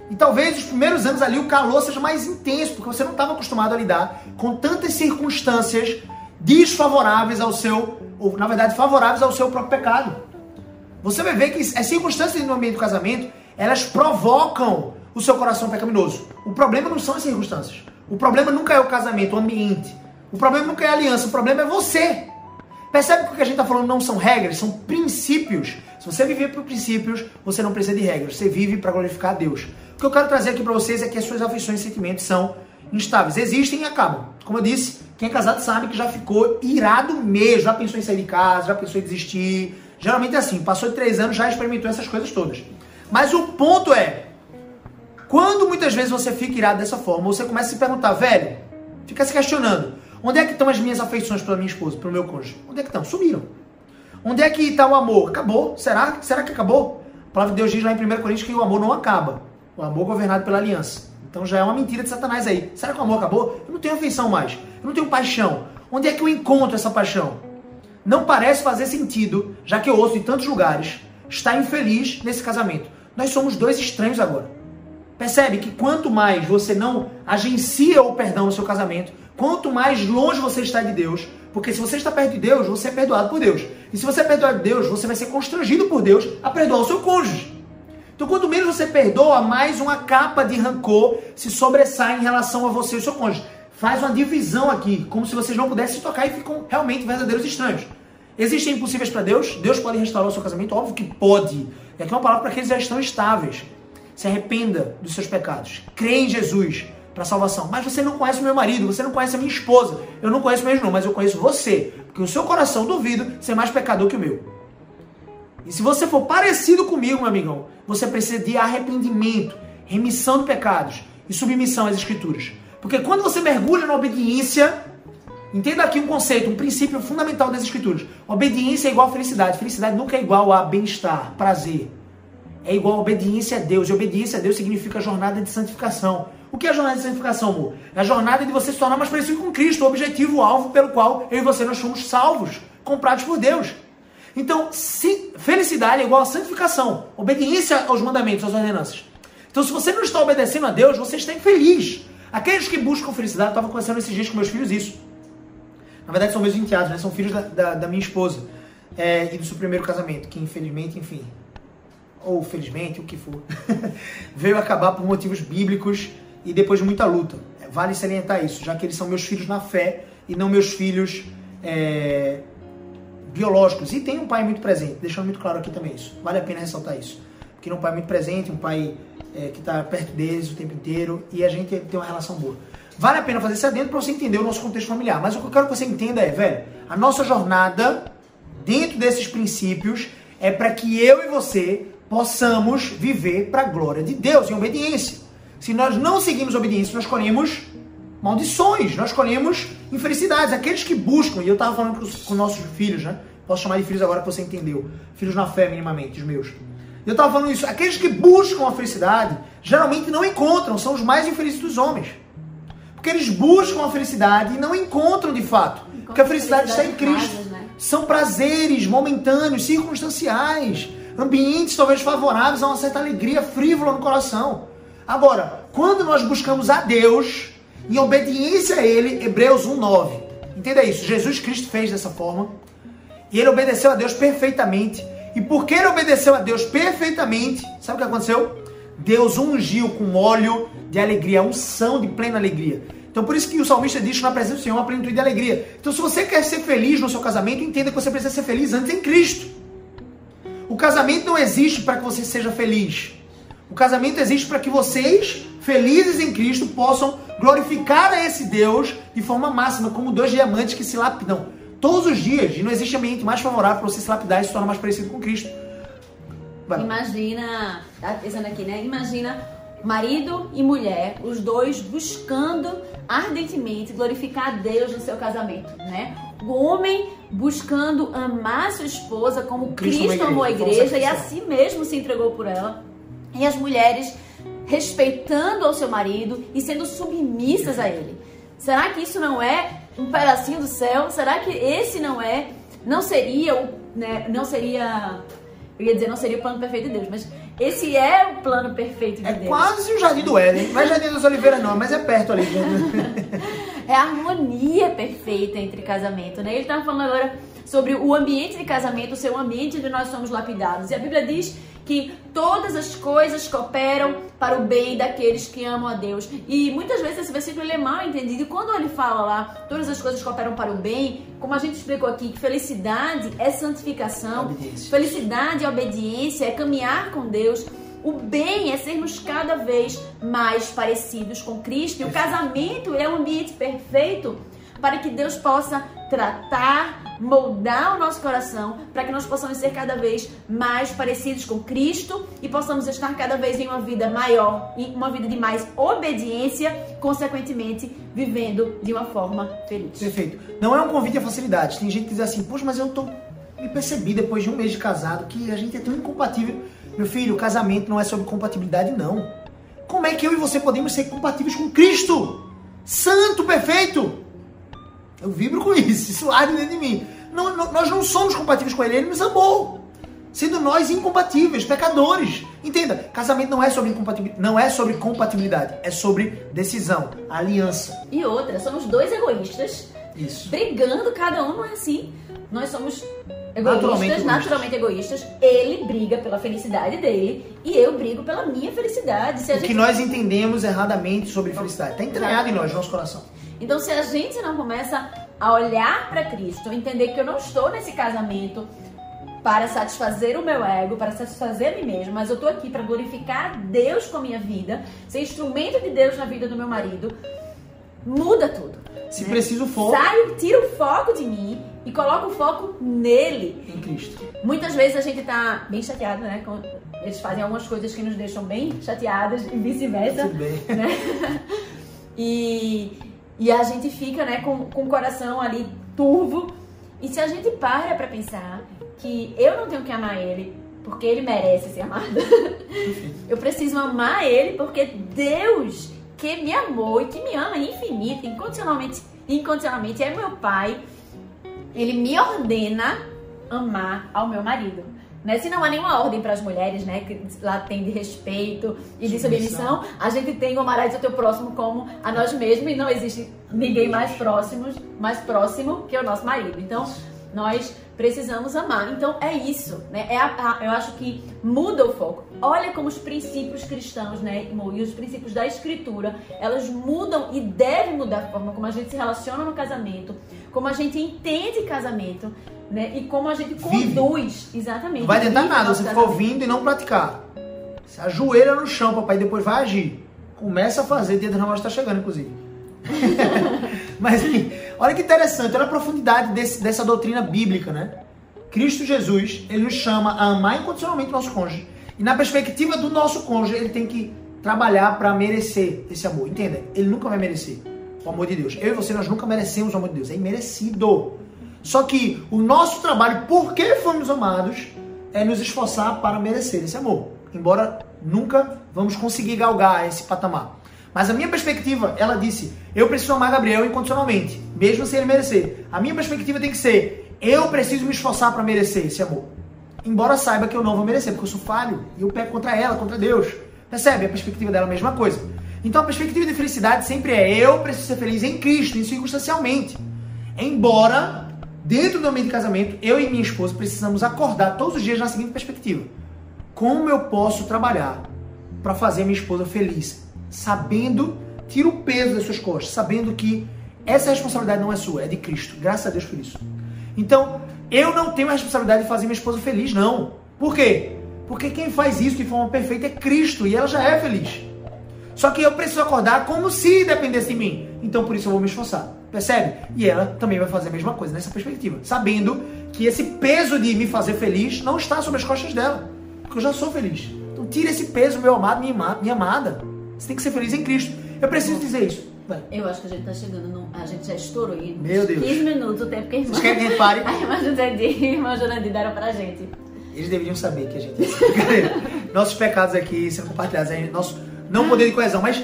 A: E talvez os primeiros anos ali o calor seja mais intenso, porque você não estava acostumado a lidar com tantas circunstâncias desfavoráveis ao seu, ou na verdade favoráveis ao seu próprio pecado. Você vai ver que as circunstâncias no ambiente do casamento, elas provocam o seu coração pecaminoso. O problema não são as circunstâncias. O problema nunca é o casamento, o ambiente. O problema nunca é a aliança, o problema é você. Percebe que o que a gente está falando não são regras, são princípios. Se você viver por princípios, você não precisa de regras. Você vive para glorificar a Deus. O que eu quero trazer aqui para vocês é que as suas afeições e sentimentos são instáveis. Existem e acabam. Como eu disse, quem é casado sabe que já ficou irado mesmo. Já pensou em sair de casa, já pensou em desistir. Geralmente é assim. Passou de três anos, já experimentou essas coisas todas. Mas o ponto é, quando muitas vezes você fica irado dessa forma, você começa a se perguntar, velho, fica se questionando, onde é que estão as minhas afeições pela minha esposa, pelo meu cônjuge? Onde é que estão? Sumiram. Onde é que está o amor? Acabou. Será? Será que acabou? A palavra de Deus diz lá em 1 Coríntios que o amor não acaba. O amor governado pela aliança. Então já é uma mentira de Satanás aí. Será que o amor acabou? Eu não tenho afeição mais. Eu não tenho paixão. Onde é que eu encontro essa paixão? Não parece fazer sentido, já que eu ouço em tantos lugares, estar infeliz nesse casamento. Nós somos dois estranhos agora. Percebe que quanto mais você não agencia o perdão no seu casamento, quanto mais longe você está de Deus, porque se você está perto de Deus, você é perdoado por Deus. E se você é perdoado de Deus, você vai ser constrangido por Deus a perdoar o seu cônjuge. Então, quanto menos você perdoa, mais uma capa de rancor se sobressai em relação a você e o seu cônjuge. Faz uma divisão aqui, como se vocês não pudessem se tocar e ficam realmente verdadeiros estranhos. Existem impossíveis para Deus? Deus pode restaurar o seu casamento? Óbvio que pode. E aqui é uma palavra para aqueles que já estão estáveis. Se arrependa dos seus pecados. Crê em Jesus para salvação. Mas você não conhece o meu marido, você não conhece a minha esposa. Eu não conheço mesmo não, mas eu conheço você. Porque o seu coração duvido ser mais pecador que o meu. E se você for parecido comigo, meu amigão, você precisa de arrependimento, remissão de pecados e submissão às escrituras. Porque quando você mergulha na obediência, entenda aqui um conceito, um princípio fundamental das escrituras. Obediência é igual a felicidade. Felicidade nunca é igual a bem-estar, prazer é igual a obediência a Deus. E obediência a Deus significa jornada de santificação. O que é a jornada de santificação, amor? É a jornada de você se tornar mais parecido com Cristo, o objetivo, o alvo pelo qual eu e você nós somos salvos, comprados por Deus. Então, se, felicidade é igual a santificação, obediência aos mandamentos, às ordenanças. Então, se você não está obedecendo a Deus, você está infeliz. Aqueles que buscam felicidade, eu estava conversando esses dias com meus filhos isso. Na verdade, são meus enteados, né? São filhos da, da, da minha esposa é, e do seu primeiro casamento, que infelizmente, enfim, ou felizmente, o que for, veio acabar por motivos bíblicos e depois de muita luta. Vale salientar isso, já que eles são meus filhos na fé e não meus filhos é, biológicos. E tem um pai muito presente, deixando muito claro aqui também isso. Vale a pena ressaltar isso. Porque um pai muito presente, um pai é, que está perto deles o tempo inteiro e a gente tem uma relação boa. Vale a pena fazer isso adentro para você entender o nosso contexto familiar. Mas o que eu quero que você entenda é, velho, a nossa jornada dentro desses princípios é para que eu e você possamos viver para a glória de Deus, em obediência. Se nós não seguimos obediência, nós colhemos maldições, nós colhemos infelicidades. Aqueles que buscam, e eu estava falando com, com nossos filhos, né? Posso chamar de filhos agora que você entendeu. Filhos na fé, minimamente, os meus. Eu estava falando isso. Aqueles que buscam a felicidade, geralmente não encontram, são os mais infelizes dos homens. Porque eles buscam a felicidade e não encontram de fato. Porque a felicidade, está em Cristo. né? São prazeres momentâneos, circunstanciais ambientes talvez favoráveis a uma certa alegria frívola no coração. Agora, quando nós buscamos a Deus, em obediência a Ele, Hebreus 1,9. Entenda isso, Jesus Cristo fez dessa forma. E ele obedeceu a Deus perfeitamente. E porque ele obedeceu a Deus perfeitamente, sabe o que aconteceu? Deus ungiu com óleo de alegria, unção de plena alegria. Então por isso que o salmista diz que na presença do Senhor uma plenitude de alegria. Então se você quer ser feliz no seu casamento, entenda que você precisa ser feliz antes em Cristo. O casamento não existe para que você seja feliz. O casamento existe para que vocês, felizes em Cristo, possam glorificar a esse Deus de forma máxima, como dois diamantes que se lapidam todos os dias. E não existe ambiente mais favorável para você se lapidar e se tornar mais parecido com Cristo.
B: Vai. Imagina, tá pensando aqui, né? Imagina marido e mulher, os dois buscando ardentemente glorificar a Deus no seu casamento, né? O homem buscando amar sua esposa como Cristo, Cristo amou a igreja e a si mesmo se entregou por ela. E as mulheres respeitando ao seu marido e sendo submissas a ele. Será que isso não é um pedacinho do céu? Será que esse não é, não seria o, né, não seria, eu ia dizer não seria o plano perfeito de Deus, mas esse é o plano perfeito de
A: é
B: Deus.
A: É quase o Jardim do Éden. Não é Jardim das Oliveiras não, mas é perto ali.
B: é a harmonia perfeita entre casamento, né? Ele estava falando agora sobre o ambiente de casamento ser um ambiente onde nós somos lapidados. E a Bíblia diz que todas as coisas cooperam para o bem daqueles que amam a Deus. E muitas vezes esse versículo é mal entendido. E quando ele fala lá, todas as coisas cooperam para o bem, como a gente explicou aqui, que felicidade é santificação,
A: Obediência.
B: felicidade é obediência, é caminhar com Deus. O bem é sermos cada vez mais parecidos com Cristo. E o casamento é um ambiente perfeito para que Deus possa tratar, moldar o nosso coração, para que nós possamos ser cada vez mais parecidos com Cristo e possamos estar cada vez em uma vida maior, em uma vida de mais obediência, consequentemente vivendo de uma forma feliz.
A: Perfeito. Não é um convite à facilidade. Tem gente que diz assim, poxa, mas eu tô me percebi depois de um mês de casado que a gente é tão incompatível. Meu filho, o casamento não é sobre compatibilidade, não. Como é que eu e você podemos ser compatíveis com Cristo? Santo, perfeito! Eu vibro com isso, isso arde dentro de mim. Não, não, nós não somos compatíveis com Ele, Ele nos amou. Sendo nós incompatíveis, pecadores. Entenda, casamento não é sobre incompatibilidade, não é sobre compatibilidade, é sobre decisão, aliança.
B: E outra, somos dois egoístas
A: Isso.
B: brigando, cada um não é assim. Nós somos egoístas,
A: Naturalmente
B: naturalmente,
A: egoístas.
B: Ele briga pela felicidade dele e eu brigo pela minha felicidade. Se
A: O que
B: gente-
A: nós entendemos erradamente sobre felicidade. Está entranhado em nós, no nosso coração.
B: Então, se a gente não começa a olhar para Cristo, entender que eu não estou nesse casamento para satisfazer o meu ego, para satisfazer a mim mesmo, mas eu estou aqui para glorificar Deus com a minha vida, ser instrumento de Deus na vida do meu marido, muda tudo.
A: Se
B: né?
A: preciso for,
B: Saio, tiro o foco de mim e coloco o foco nele.
A: em Cristo.
B: Muitas vezes a gente tá bem chateado, né? Eles fazem algumas coisas que nos deixam bem chateadas e vice-versa né? E, e a gente fica, né, com, com o coração ali turvo. E se a gente para pra pensar que eu não tenho que amar ele porque ele merece ser amado, eu preciso amar ele porque Deus que me amou e que me ama infinito, incondicionalmente, incondicionalmente é meu pai. Ele me ordena amar ao meu marido. Né? Se não há nenhuma ordem para as mulheres, né, que lá tem de respeito e de
A: Submissão.
B: a gente tem o amarás o teu próximo como a nós mesmos e não existe ninguém mais próximo, mais próximo que o nosso marido. Então, nós precisamos amar. Então, é isso, né? É a- a- eu acho que muda o foco. Olha como os princípios cristãos, né, Mo, e os princípios da escritura, elas mudam e devem mudar a forma como a gente se relaciona no casamento, como a gente entende casamento, né, e como a gente
A: Vive.
B: conduz, exatamente.
A: Não vai adiantar nada você
B: casamento.
A: ouvindo e não praticar. Se ajoelha no chão, papai, depois vai agir. Começa a fazer, dia das namoradas está chegando, inclusive. Mas olha que interessante, olha a profundidade desse- dessa doutrina bíblica, né? Cristo Jesus, ele nos chama a amar incondicionalmente o nosso cônjuge. E na perspectiva do nosso cônjuge, ele tem que trabalhar para merecer esse amor. Entenda? Ele nunca vai merecer o amor de Deus. Eu e você, nós nunca merecemos o amor de Deus. É imerecido. Só que o nosso trabalho, porque fomos amados, é nos esforçar para merecer esse amor. Embora nunca vamos conseguir galgar esse patamar. Mas a minha perspectiva, ela disse, eu preciso amar Gabriel incondicionalmente, mesmo sem ele merecer. A minha perspectiva tem que ser, eu preciso me esforçar para merecer esse amor. Embora saiba que eu não vou merecer, porque eu sou falho e eu pego contra ela, contra Deus. Percebe? A perspectiva dela é a mesma coisa. Então a perspectiva de felicidade sempre é eu preciso ser feliz em Cristo, insubstancialmente. Embora, dentro do ambiente de casamento, eu e minha esposa precisamos acordar todos os dias na seguinte perspectiva: como eu posso trabalhar para fazer minha esposa feliz, sabendo, tira o peso das suas costas, sabendo que essa responsabilidade não é sua, é de Cristo. Graças a Deus por isso. Então, eu não tenho a responsabilidade de fazer minha esposa feliz, não. Por quê? Porque quem faz isso de forma perfeita é Cristo e ela já é feliz. Só que eu preciso acordar como se dependesse de mim. Então por isso eu vou me esforçar. Percebe? E ela também vai fazer a mesma coisa nessa perspectiva. Sabendo que esse peso de me fazer feliz não está sobre as costas dela. Porque eu já sou feliz. Então tira esse peso, meu amado, minha, minha amada. Você tem que ser feliz em Cristo. Eu preciso dizer isso. Vai.
B: Eu acho que a gente tá chegando no. A gente já estourou aí.
A: Meu Deus.
B: 15 minutos, o tempo que a irmã.
A: Vocês querem que a gente pare?
B: A irmã José e a irmã Jurandir deram pra gente.
A: Eles deveriam saber que a gente. Brincadeira. Nossos pecados aqui sendo compartilhados. Nosso não poder de coesão. Mas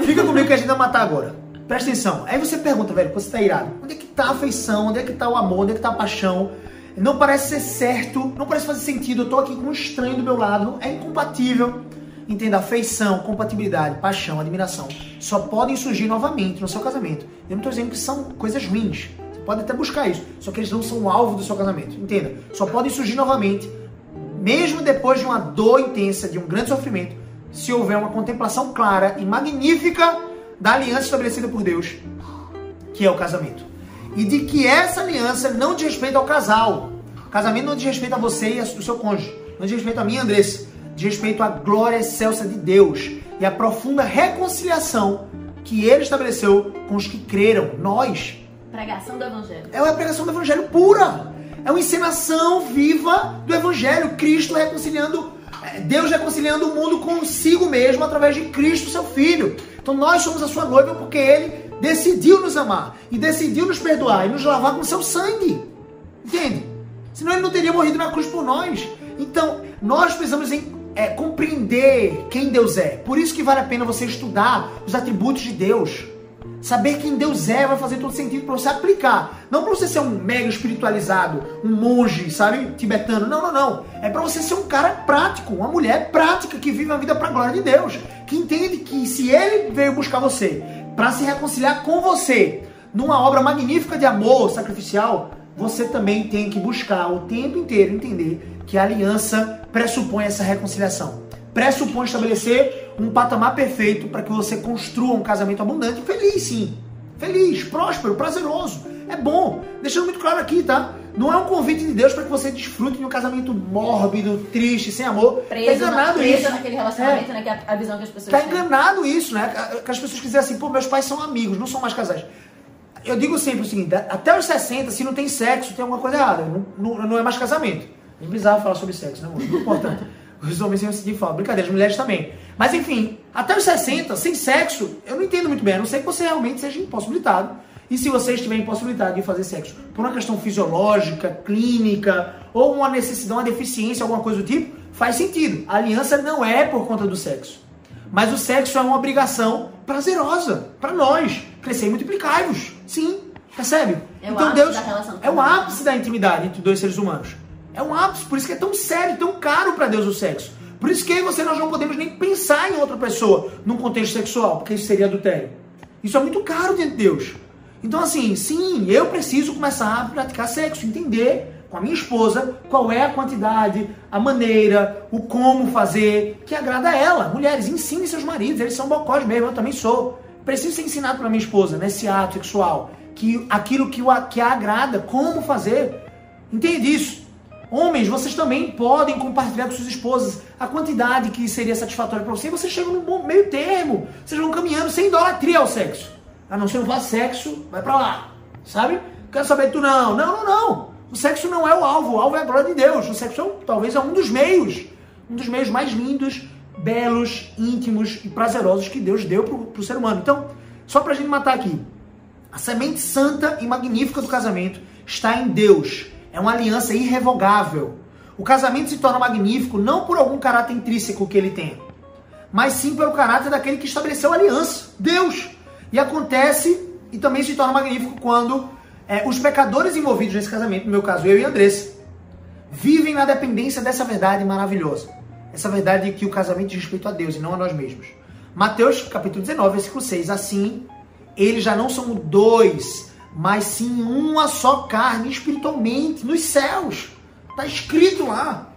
A: fica comigo que a gente vai matar agora. Presta atenção. Aí você pergunta, velho, você tá irado. Onde é que tá a afeição? Onde é que tá o amor? Onde é que tá a paixão? Não parece ser certo. Não parece fazer sentido. Eu tô aqui com um estranho do meu lado. É incompatível. Entenda, afeição, compatibilidade, paixão, admiração só podem surgir novamente no seu casamento. Eu não estou dizendo que são coisas ruins. Você pode até buscar isso, só que eles não são o alvo do seu casamento. Entenda, só podem surgir novamente mesmo depois de uma dor intensa, de um grande sofrimento, se houver uma contemplação clara e magnífica da aliança estabelecida por Deus, que é o casamento. E de que essa aliança não diz respeito ao casal. O casamento não diz respeito a você e o seu cônjuge. Não diz respeito a mim, Andressa. Diz respeito à glória excelsa de Deus e à profunda reconciliação que ele estabeleceu com os que creram, nós.
B: Pregação do Evangelho.
A: É uma pregação do Evangelho pura. É uma encenação viva do Evangelho. Cristo reconciliando, é, Deus reconciliando o mundo consigo mesmo através de Cristo, seu Filho. Então nós somos a sua noiva porque ele decidiu nos amar e decidiu nos perdoar e nos lavar com seu sangue. Entende? Senão ele não teria morrido na cruz por nós. Então, nós precisamos é, compreender quem Deus é. Por isso que vale a pena você estudar os atributos de Deus. Saber quem Deus é vai fazer todo sentido para você aplicar. Não para você ser um mega espiritualizado, um monge, sabe, tibetano. Não, não, não. É para você ser um cara prático, uma mulher prática que vive a vida para a glória de Deus. Que entende que se ele veio buscar você para se reconciliar com você numa obra magnífica de amor sacrificial, você também tem que buscar o tempo inteiro entender que a aliança pressupõe essa reconciliação. Pressupõe estabelecer um patamar perfeito para que você construa um casamento abundante, feliz sim. Feliz, próspero, prazeroso. É bom. Deixando muito claro aqui, tá? Não é um convite de Deus para que você desfrute de um casamento mórbido, triste, sem amor.
B: Preso, tá enganado na, isso. naquele relacionamento, é. né? Que é a visão que as pessoas
A: Tá têm. enganado isso, né? Que as pessoas dizem assim, pô, meus pais são amigos, não são mais casais. Eu digo sempre o seguinte, até os 60, se não tem sexo, tem alguma coisa errada. Não, não, não é mais casamento. Nem precisava falar sobre sexo, né, amor? Muito importante. Os homens iam seguir falar. Brincadeira, as mulheres também. Mas enfim, até os 60, sem sexo, eu não entendo muito bem. A não ser que você realmente seja impossibilitado e se você estiver impossibilitado de fazer sexo por uma questão fisiológica, clínica, ou uma necessidade, uma deficiência, alguma coisa do tipo, faz sentido. A aliança não é por conta do sexo. Mas o sexo é uma obrigação prazerosa para nós. Crescer e multiplicar-vos. Sim, percebe?
B: É então Deus é
A: o ápice da intimidade entre dois seres humanos. É um ápice, por isso que é tão sério, tão caro para Deus o sexo. Por isso que você nós não podemos nem pensar em outra pessoa num contexto sexual, porque isso seria adultério. Isso é muito caro diante de Deus. Então, assim, sim, eu preciso começar a praticar sexo, entender com a minha esposa qual é a quantidade, a maneira, o como fazer, que agrada a ela. Mulheres, ensinem seus maridos, eles são bocós mesmo, eu também sou. Preciso ser ensinado para minha esposa nesse ato sexual, que aquilo que, o, que a agrada, como fazer. Entende isso? Homens, vocês também podem compartilhar com suas esposas a quantidade que seria satisfatória para você. Você chega num bom meio termo. Vocês vão caminhando sem idolatria ao sexo. A não ser faz sexo, vai para lá. Sabe? Quero saber tu não. Não, não, não. O sexo não é o alvo. O alvo é a glória de Deus. O sexo é, talvez é um dos meios. Um dos meios mais lindos, belos, íntimos e prazerosos que Deus deu para o ser humano. Então, só para a gente matar aqui. A semente santa e magnífica do casamento está em Deus. É uma aliança irrevogável. O casamento se torna magnífico não por algum caráter intrínseco que ele tenha, mas sim pelo caráter daquele que estabeleceu a aliança, Deus. E acontece e também se torna magnífico quando é, os pecadores envolvidos nesse casamento, no meu caso eu e Andressa, vivem na dependência dessa verdade maravilhosa. Essa verdade que o casamento diz respeito a Deus e não a nós mesmos. Mateus capítulo 19, versículo 6. Assim, eles já não são dois, mas sim uma só carne espiritualmente nos céus. Está escrito lá.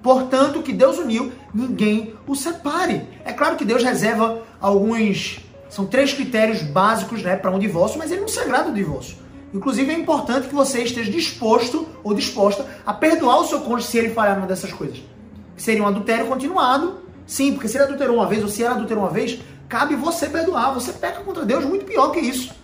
A: Portanto, que Deus uniu, ninguém o separe. É claro que Deus reserva alguns são três critérios básicos né, para um divórcio, mas ele não se agrada do divórcio. Inclusive, é importante que você esteja disposto ou disposta a perdoar o seu cônjuge se ele falhar numa dessas coisas. Seria um adultério continuado, sim, porque se ele adulterou uma vez ou se ela adulterou uma vez, cabe você perdoar. Você peca contra Deus muito pior que isso.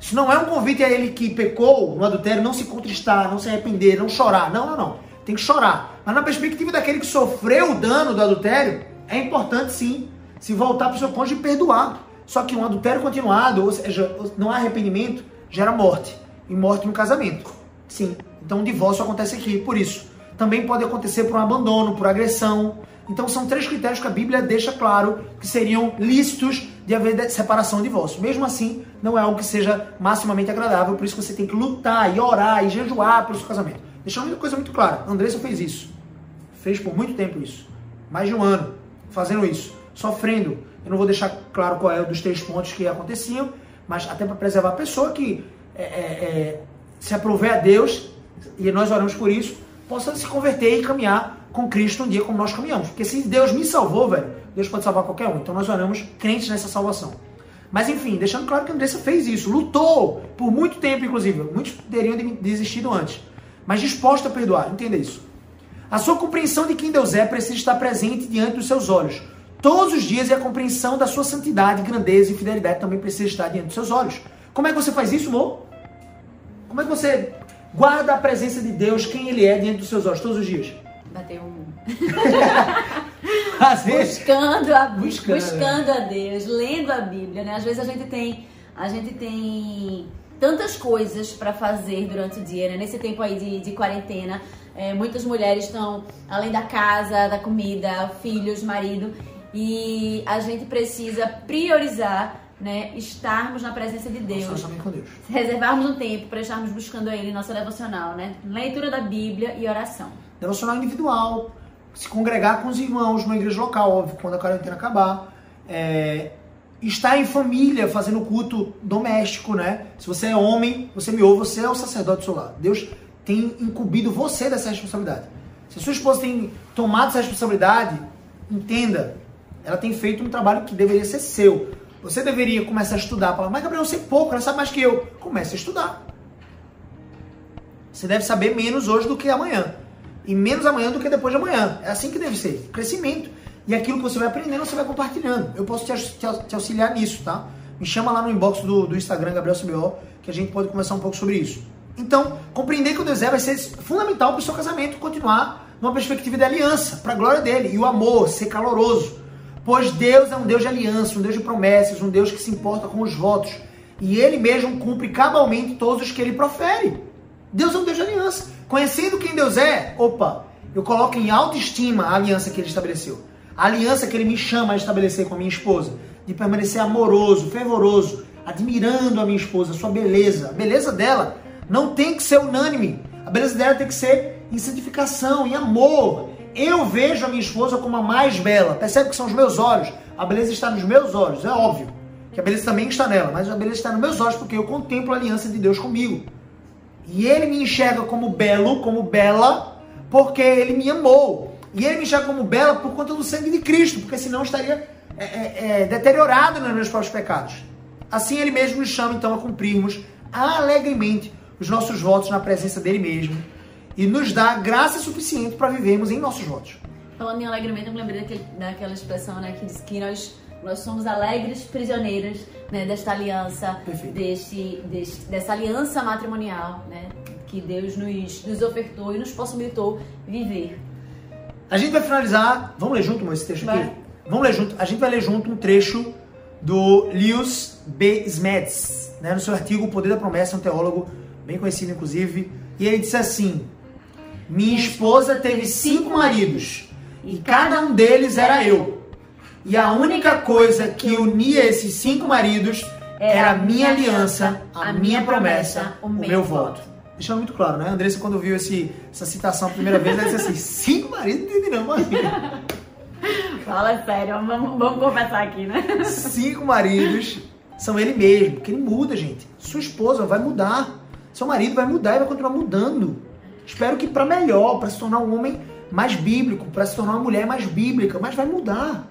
A: Isso não é um convite a ele que pecou no adultério não se contristar, não se arrepender, não chorar. Não, não, não. Tem que chorar. Mas na perspectiva daquele que sofreu o dano do adultério, é importante sim se voltar para o seu cônjuge e perdoar. Só que um adultério continuado, ou seja, não há arrependimento, gera morte. E morte no casamento. Sim. Então um divórcio acontece aqui, por isso. Também pode acontecer por um abandono, por agressão. Então são três critérios que a Bíblia deixa claro que seriam lícitos de haver separação e divórcio. Mesmo assim, não é algo que seja maximamente agradável, por isso você tem que lutar e orar e jejuar pelo seu casamento. Deixando uma coisa muito clara, Andressa fez isso. Fez por muito tempo isso. Mais de um ano fazendo isso, sofrendo eu não vou deixar claro qual é dos três pontos que aconteciam, mas até para preservar a pessoa que é, é, é, se aprover a Deus, e nós oramos por isso, possa se converter e caminhar com Cristo um dia como nós caminhamos. Porque se Deus me salvou, velho, Deus pode salvar qualquer um. Então nós oramos crentes nessa salvação. Mas enfim, deixando claro que a Andressa fez isso, lutou por muito tempo, inclusive. Muitos teriam desistido antes. Mas disposta a perdoar, entenda isso. A sua compreensão de quem Deus é precisa estar presente diante dos seus olhos. Todos os dias e a compreensão da sua santidade, grandeza e fidelidade também precisa estar diante dos seus olhos. Como é que você faz isso, amor? Como é que você guarda a presença de Deus, quem Ele é, diante dos seus olhos, todos os dias?
B: Bater um.
A: buscando,
B: a, buscando, buscando a Deus, lendo a Bíblia, né? Às vezes a gente tem, a gente tem tantas coisas para fazer durante o dia, né? Nesse tempo aí de, de quarentena, é, muitas mulheres estão além da casa, da comida, filhos, marido, e a gente precisa priorizar né, estarmos na presença de Deus,
A: Deus.
B: reservarmos um tempo para estarmos buscando Ele, nossa devocional, né? Leitura da Bíblia e oração.
A: Devocional individual, se congregar com os irmãos numa igreja local, óbvio, quando a quarentena acabar. É, estar em família, fazendo culto doméstico, né? Se você é homem, você me ouve, você é o sacerdote do seu lado. Deus tem incumbido você dessa responsabilidade. Se a sua esposa tem tomado essa responsabilidade, entenda, ela tem feito um trabalho que deveria ser seu. Você deveria começar a estudar. Falar, mas Gabriel, eu sei pouco, ela sabe mais que eu. Comece a estudar. Você deve saber menos hoje do que amanhã. E menos amanhã do que depois de amanhã. É assim que deve ser. Crescimento. E aquilo que você vai aprendendo, você vai compartilhando. Eu posso te, te auxiliar nisso, tá? Me chama lá no inbox do, do Instagram, Gabriel CBO, que a gente pode conversar um pouco sobre isso. Então, compreender que o Deus é vai ser fundamental para o seu casamento continuar numa perspectiva de aliança, para a glória dele. E o amor, ser caloroso. Pois Deus é um Deus de aliança, um Deus de promessas, um Deus que se importa com os votos. E ele mesmo cumpre cabalmente todos os que ele profere. Deus é um Deus de aliança. Conhecendo quem Deus é, opa, eu coloco em autoestima a aliança que ele estabeleceu. A aliança que ele me chama a estabelecer com a minha esposa. De permanecer amoroso, fervoroso, admirando a minha esposa, a sua beleza. A beleza dela não tem que ser unânime. A beleza dela tem que ser em santificação, em amor, eu vejo a minha esposa como a mais bela. Percebe que são os meus olhos. A beleza está nos meus olhos, é óbvio. Que a beleza também está nela, mas a beleza está nos meus olhos porque eu contemplo a aliança de Deus comigo. E ele me enxerga como belo, como bela, porque ele me amou. E ele me enxerga como bela por conta do sangue de Cristo, porque senão estaria é, é, é, deteriorado nos meus próprios pecados. Assim ele mesmo nos chama então a cumprirmos alegremente os nossos votos na presença dele mesmo e nos dá graça suficiente para vivermos em nossos votos.
B: Falando em alegremente, eu me lembrei daquele, daquela expressão né, que diz que nós, nós somos alegres prisioneiros né, desta aliança, deste, deste, dessa aliança matrimonial né, que Deus nos, nos ofertou e nos possibilitou viver.
A: A gente vai finalizar. Vamos ler junto esse texto vai. aqui? Vamos ler junto. A gente vai ler junto um trecho do Lewis B. Smets, né, no seu artigo O Poder da Promessa, um teólogo bem conhecido, inclusive. E ele disse assim: minha esposa teve cinco maridos e cada um deles era eu. E a única coisa que unia esses cinco maridos era a minha aliança, a minha promessa, o meu voto. Deixando muito claro, né? A Andressa, quando viu esse, essa citação a primeira vez, ela disse assim: cinco maridos? Não entendi não, Maria.
B: Fala sério, vamos, vamos conversar aqui, né?
A: Cinco maridos são ele mesmo, porque ele muda, gente. Sua esposa vai mudar. Seu marido vai mudar e vai continuar mudando. Espero que para melhor, para se tornar um homem mais bíblico, para se tornar uma mulher mais bíblica, mas vai mudar.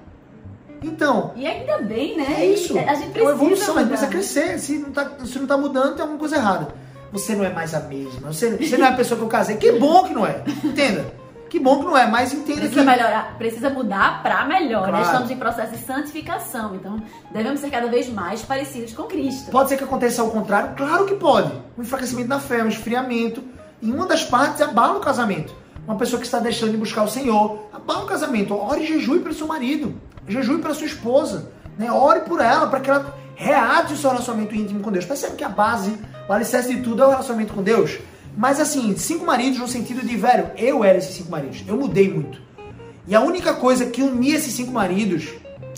A: Então.
B: E ainda bem, né?
A: É isso.
B: A gente precisa. É
A: uma evolução, a gente precisa crescer. Se não, tá, se não tá mudando, tem alguma coisa errada. Você não é mais a mesma. Você, você não é a pessoa que eu casei. Que bom que não é. Entenda. Que bom que não é, mas entenda
B: precisa
A: que.
B: Melhorar, precisa mudar para melhor. Né? Claro. Estamos em processo de santificação. Então, devemos ser cada vez mais parecidos com Cristo.
A: Pode ser que aconteça ao contrário? Claro que pode. Um enfraquecimento na fé, um esfriamento em uma das partes abala o casamento. Uma pessoa que está deixando de buscar o Senhor, abala o casamento. Ore e jejue para seu marido, jejue para sua esposa. Né? Ore por ela, para que ela reate o seu relacionamento íntimo com Deus. Percebe que a base, o alicerce de tudo é o relacionamento com Deus? Mas assim, cinco maridos no sentido de, velho, eu era esses cinco maridos. Eu mudei muito. E a única coisa que unia esses cinco maridos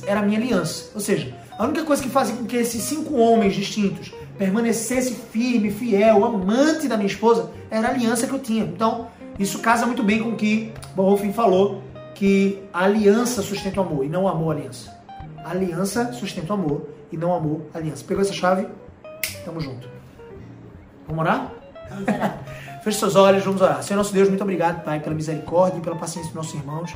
A: era a minha aliança. Ou seja, a única coisa que fazia com que esses cinco homens distintos permanecesse firme, fiel, amante da minha esposa, era a aliança que eu tinha. Então, isso casa muito bem com o que Bonhoeffer falou, que a aliança sustenta o amor e não o amor a aliança. A aliança sustenta o amor e não o amor a aliança. Pegou essa chave? Tamo junto. Vamos orar?
B: Vamos orar.
A: Feche seus olhos, vamos orar. Senhor nosso Deus, muito obrigado, Pai, pela misericórdia e pela paciência dos nossos irmãos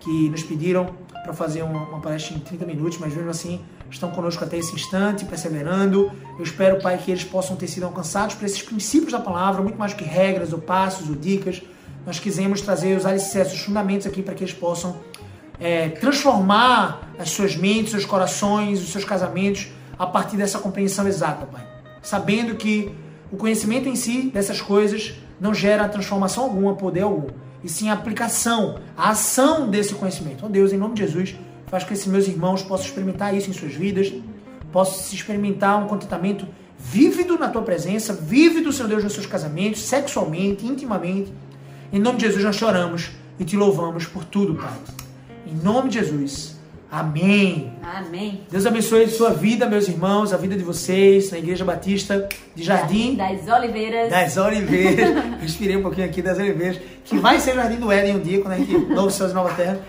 A: que nos pediram para fazer uma, uma, palestra em 30 minutos, mas mesmo assim estão conosco até esse instante, perseverando. Eu espero, Pai, que eles possam ter sido alcançados por esses princípios da palavra, muito mais que regras, ou passos, ou dicas. Nós quisemos trazer os alicerces, os fundamentos aqui para que eles possam é, transformar as suas mentes, seus corações, os seus casamentos a partir dessa compreensão exata, Pai. Sabendo que o conhecimento em si dessas coisas não gera transformação alguma, poder algum, e sim a aplicação, a ação desse conhecimento. Oh Deus, em nome de Jesus, faz com que esses meus irmãos possam experimentar isso em suas vidas, possam se experimentar um contentamento vívido na tua presença, vívido, Senhor Deus, nos seus casamentos, sexualmente, intimamente. Em nome de Jesus, nós choramos e te louvamos por tudo, Pai. Em nome de Jesus. Amém.
B: Amém.
A: Deus abençoe a sua vida, meus irmãos, a vida de vocês, na Igreja Batista de Jardim.
B: Das Oliveiras.
A: Das Oliveiras. Respirei um pouquinho aqui das Oliveiras. Que vai ser o Jardim do Éden um dia, quando a gente. Novo Céus e Nova Terra.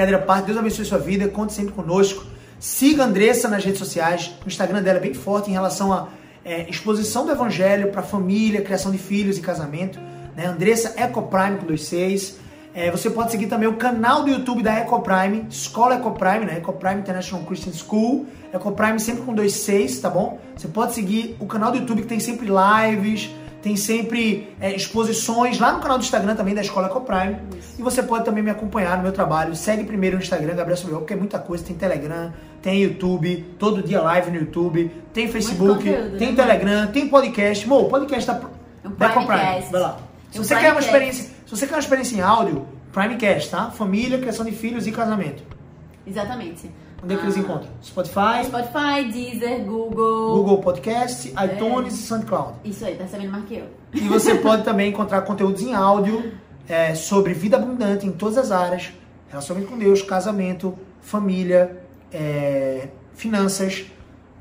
A: Brincadeira à parte. Deus abençoe sua vida. Conte sempre conosco. Siga a Andressa nas redes sociais. O Instagram dela é bem forte em relação à é, exposição do Evangelho para família, criação de filhos e casamento. Né? Andressa Ecoprime com dois seis. É, você pode seguir também o canal do YouTube da Ecoprime, Escola Ecoprime, né? Ecoprime International Christian School. Ecoprime sempre com dois seis, tá bom? Você pode seguir o canal do YouTube que tem sempre lives, tem sempre é, exposições lá no canal do Instagram também da Escola Ecoprime. Isso. E você pode também me acompanhar no meu trabalho. Segue primeiro no Instagram, Gabriel Sobel, porque é muita coisa. Tem Telegram, tem YouTube, todo dia live no YouTube, tem Facebook, conteúdo, tem né? Telegram, tem podcast. Mo, podcast da, da Ecoprime. Vai lá. Se você quer uma experiência se você quer uma experiência em áudio, Primecast, tá? Família, criação de filhos e casamento.
B: Exatamente.
A: Onde é que eles ah. encontram? Spotify?
B: Spotify, Deezer, Google.
A: Google Podcast, é. iTunes e SoundCloud.
B: Isso aí, tá sabendo mais que eu.
A: E você pode também encontrar conteúdos em áudio é, sobre vida abundante em todas as áreas. Relacionamento com Deus, casamento, família, é, finanças.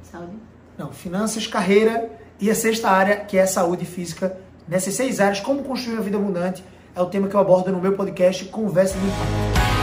B: Saúde?
A: Não, finanças, carreira e a sexta área, que é a saúde física. Nessas seis áreas, como construir uma vida abundante é o tema que eu abordo no meu podcast Conversa de Impacto.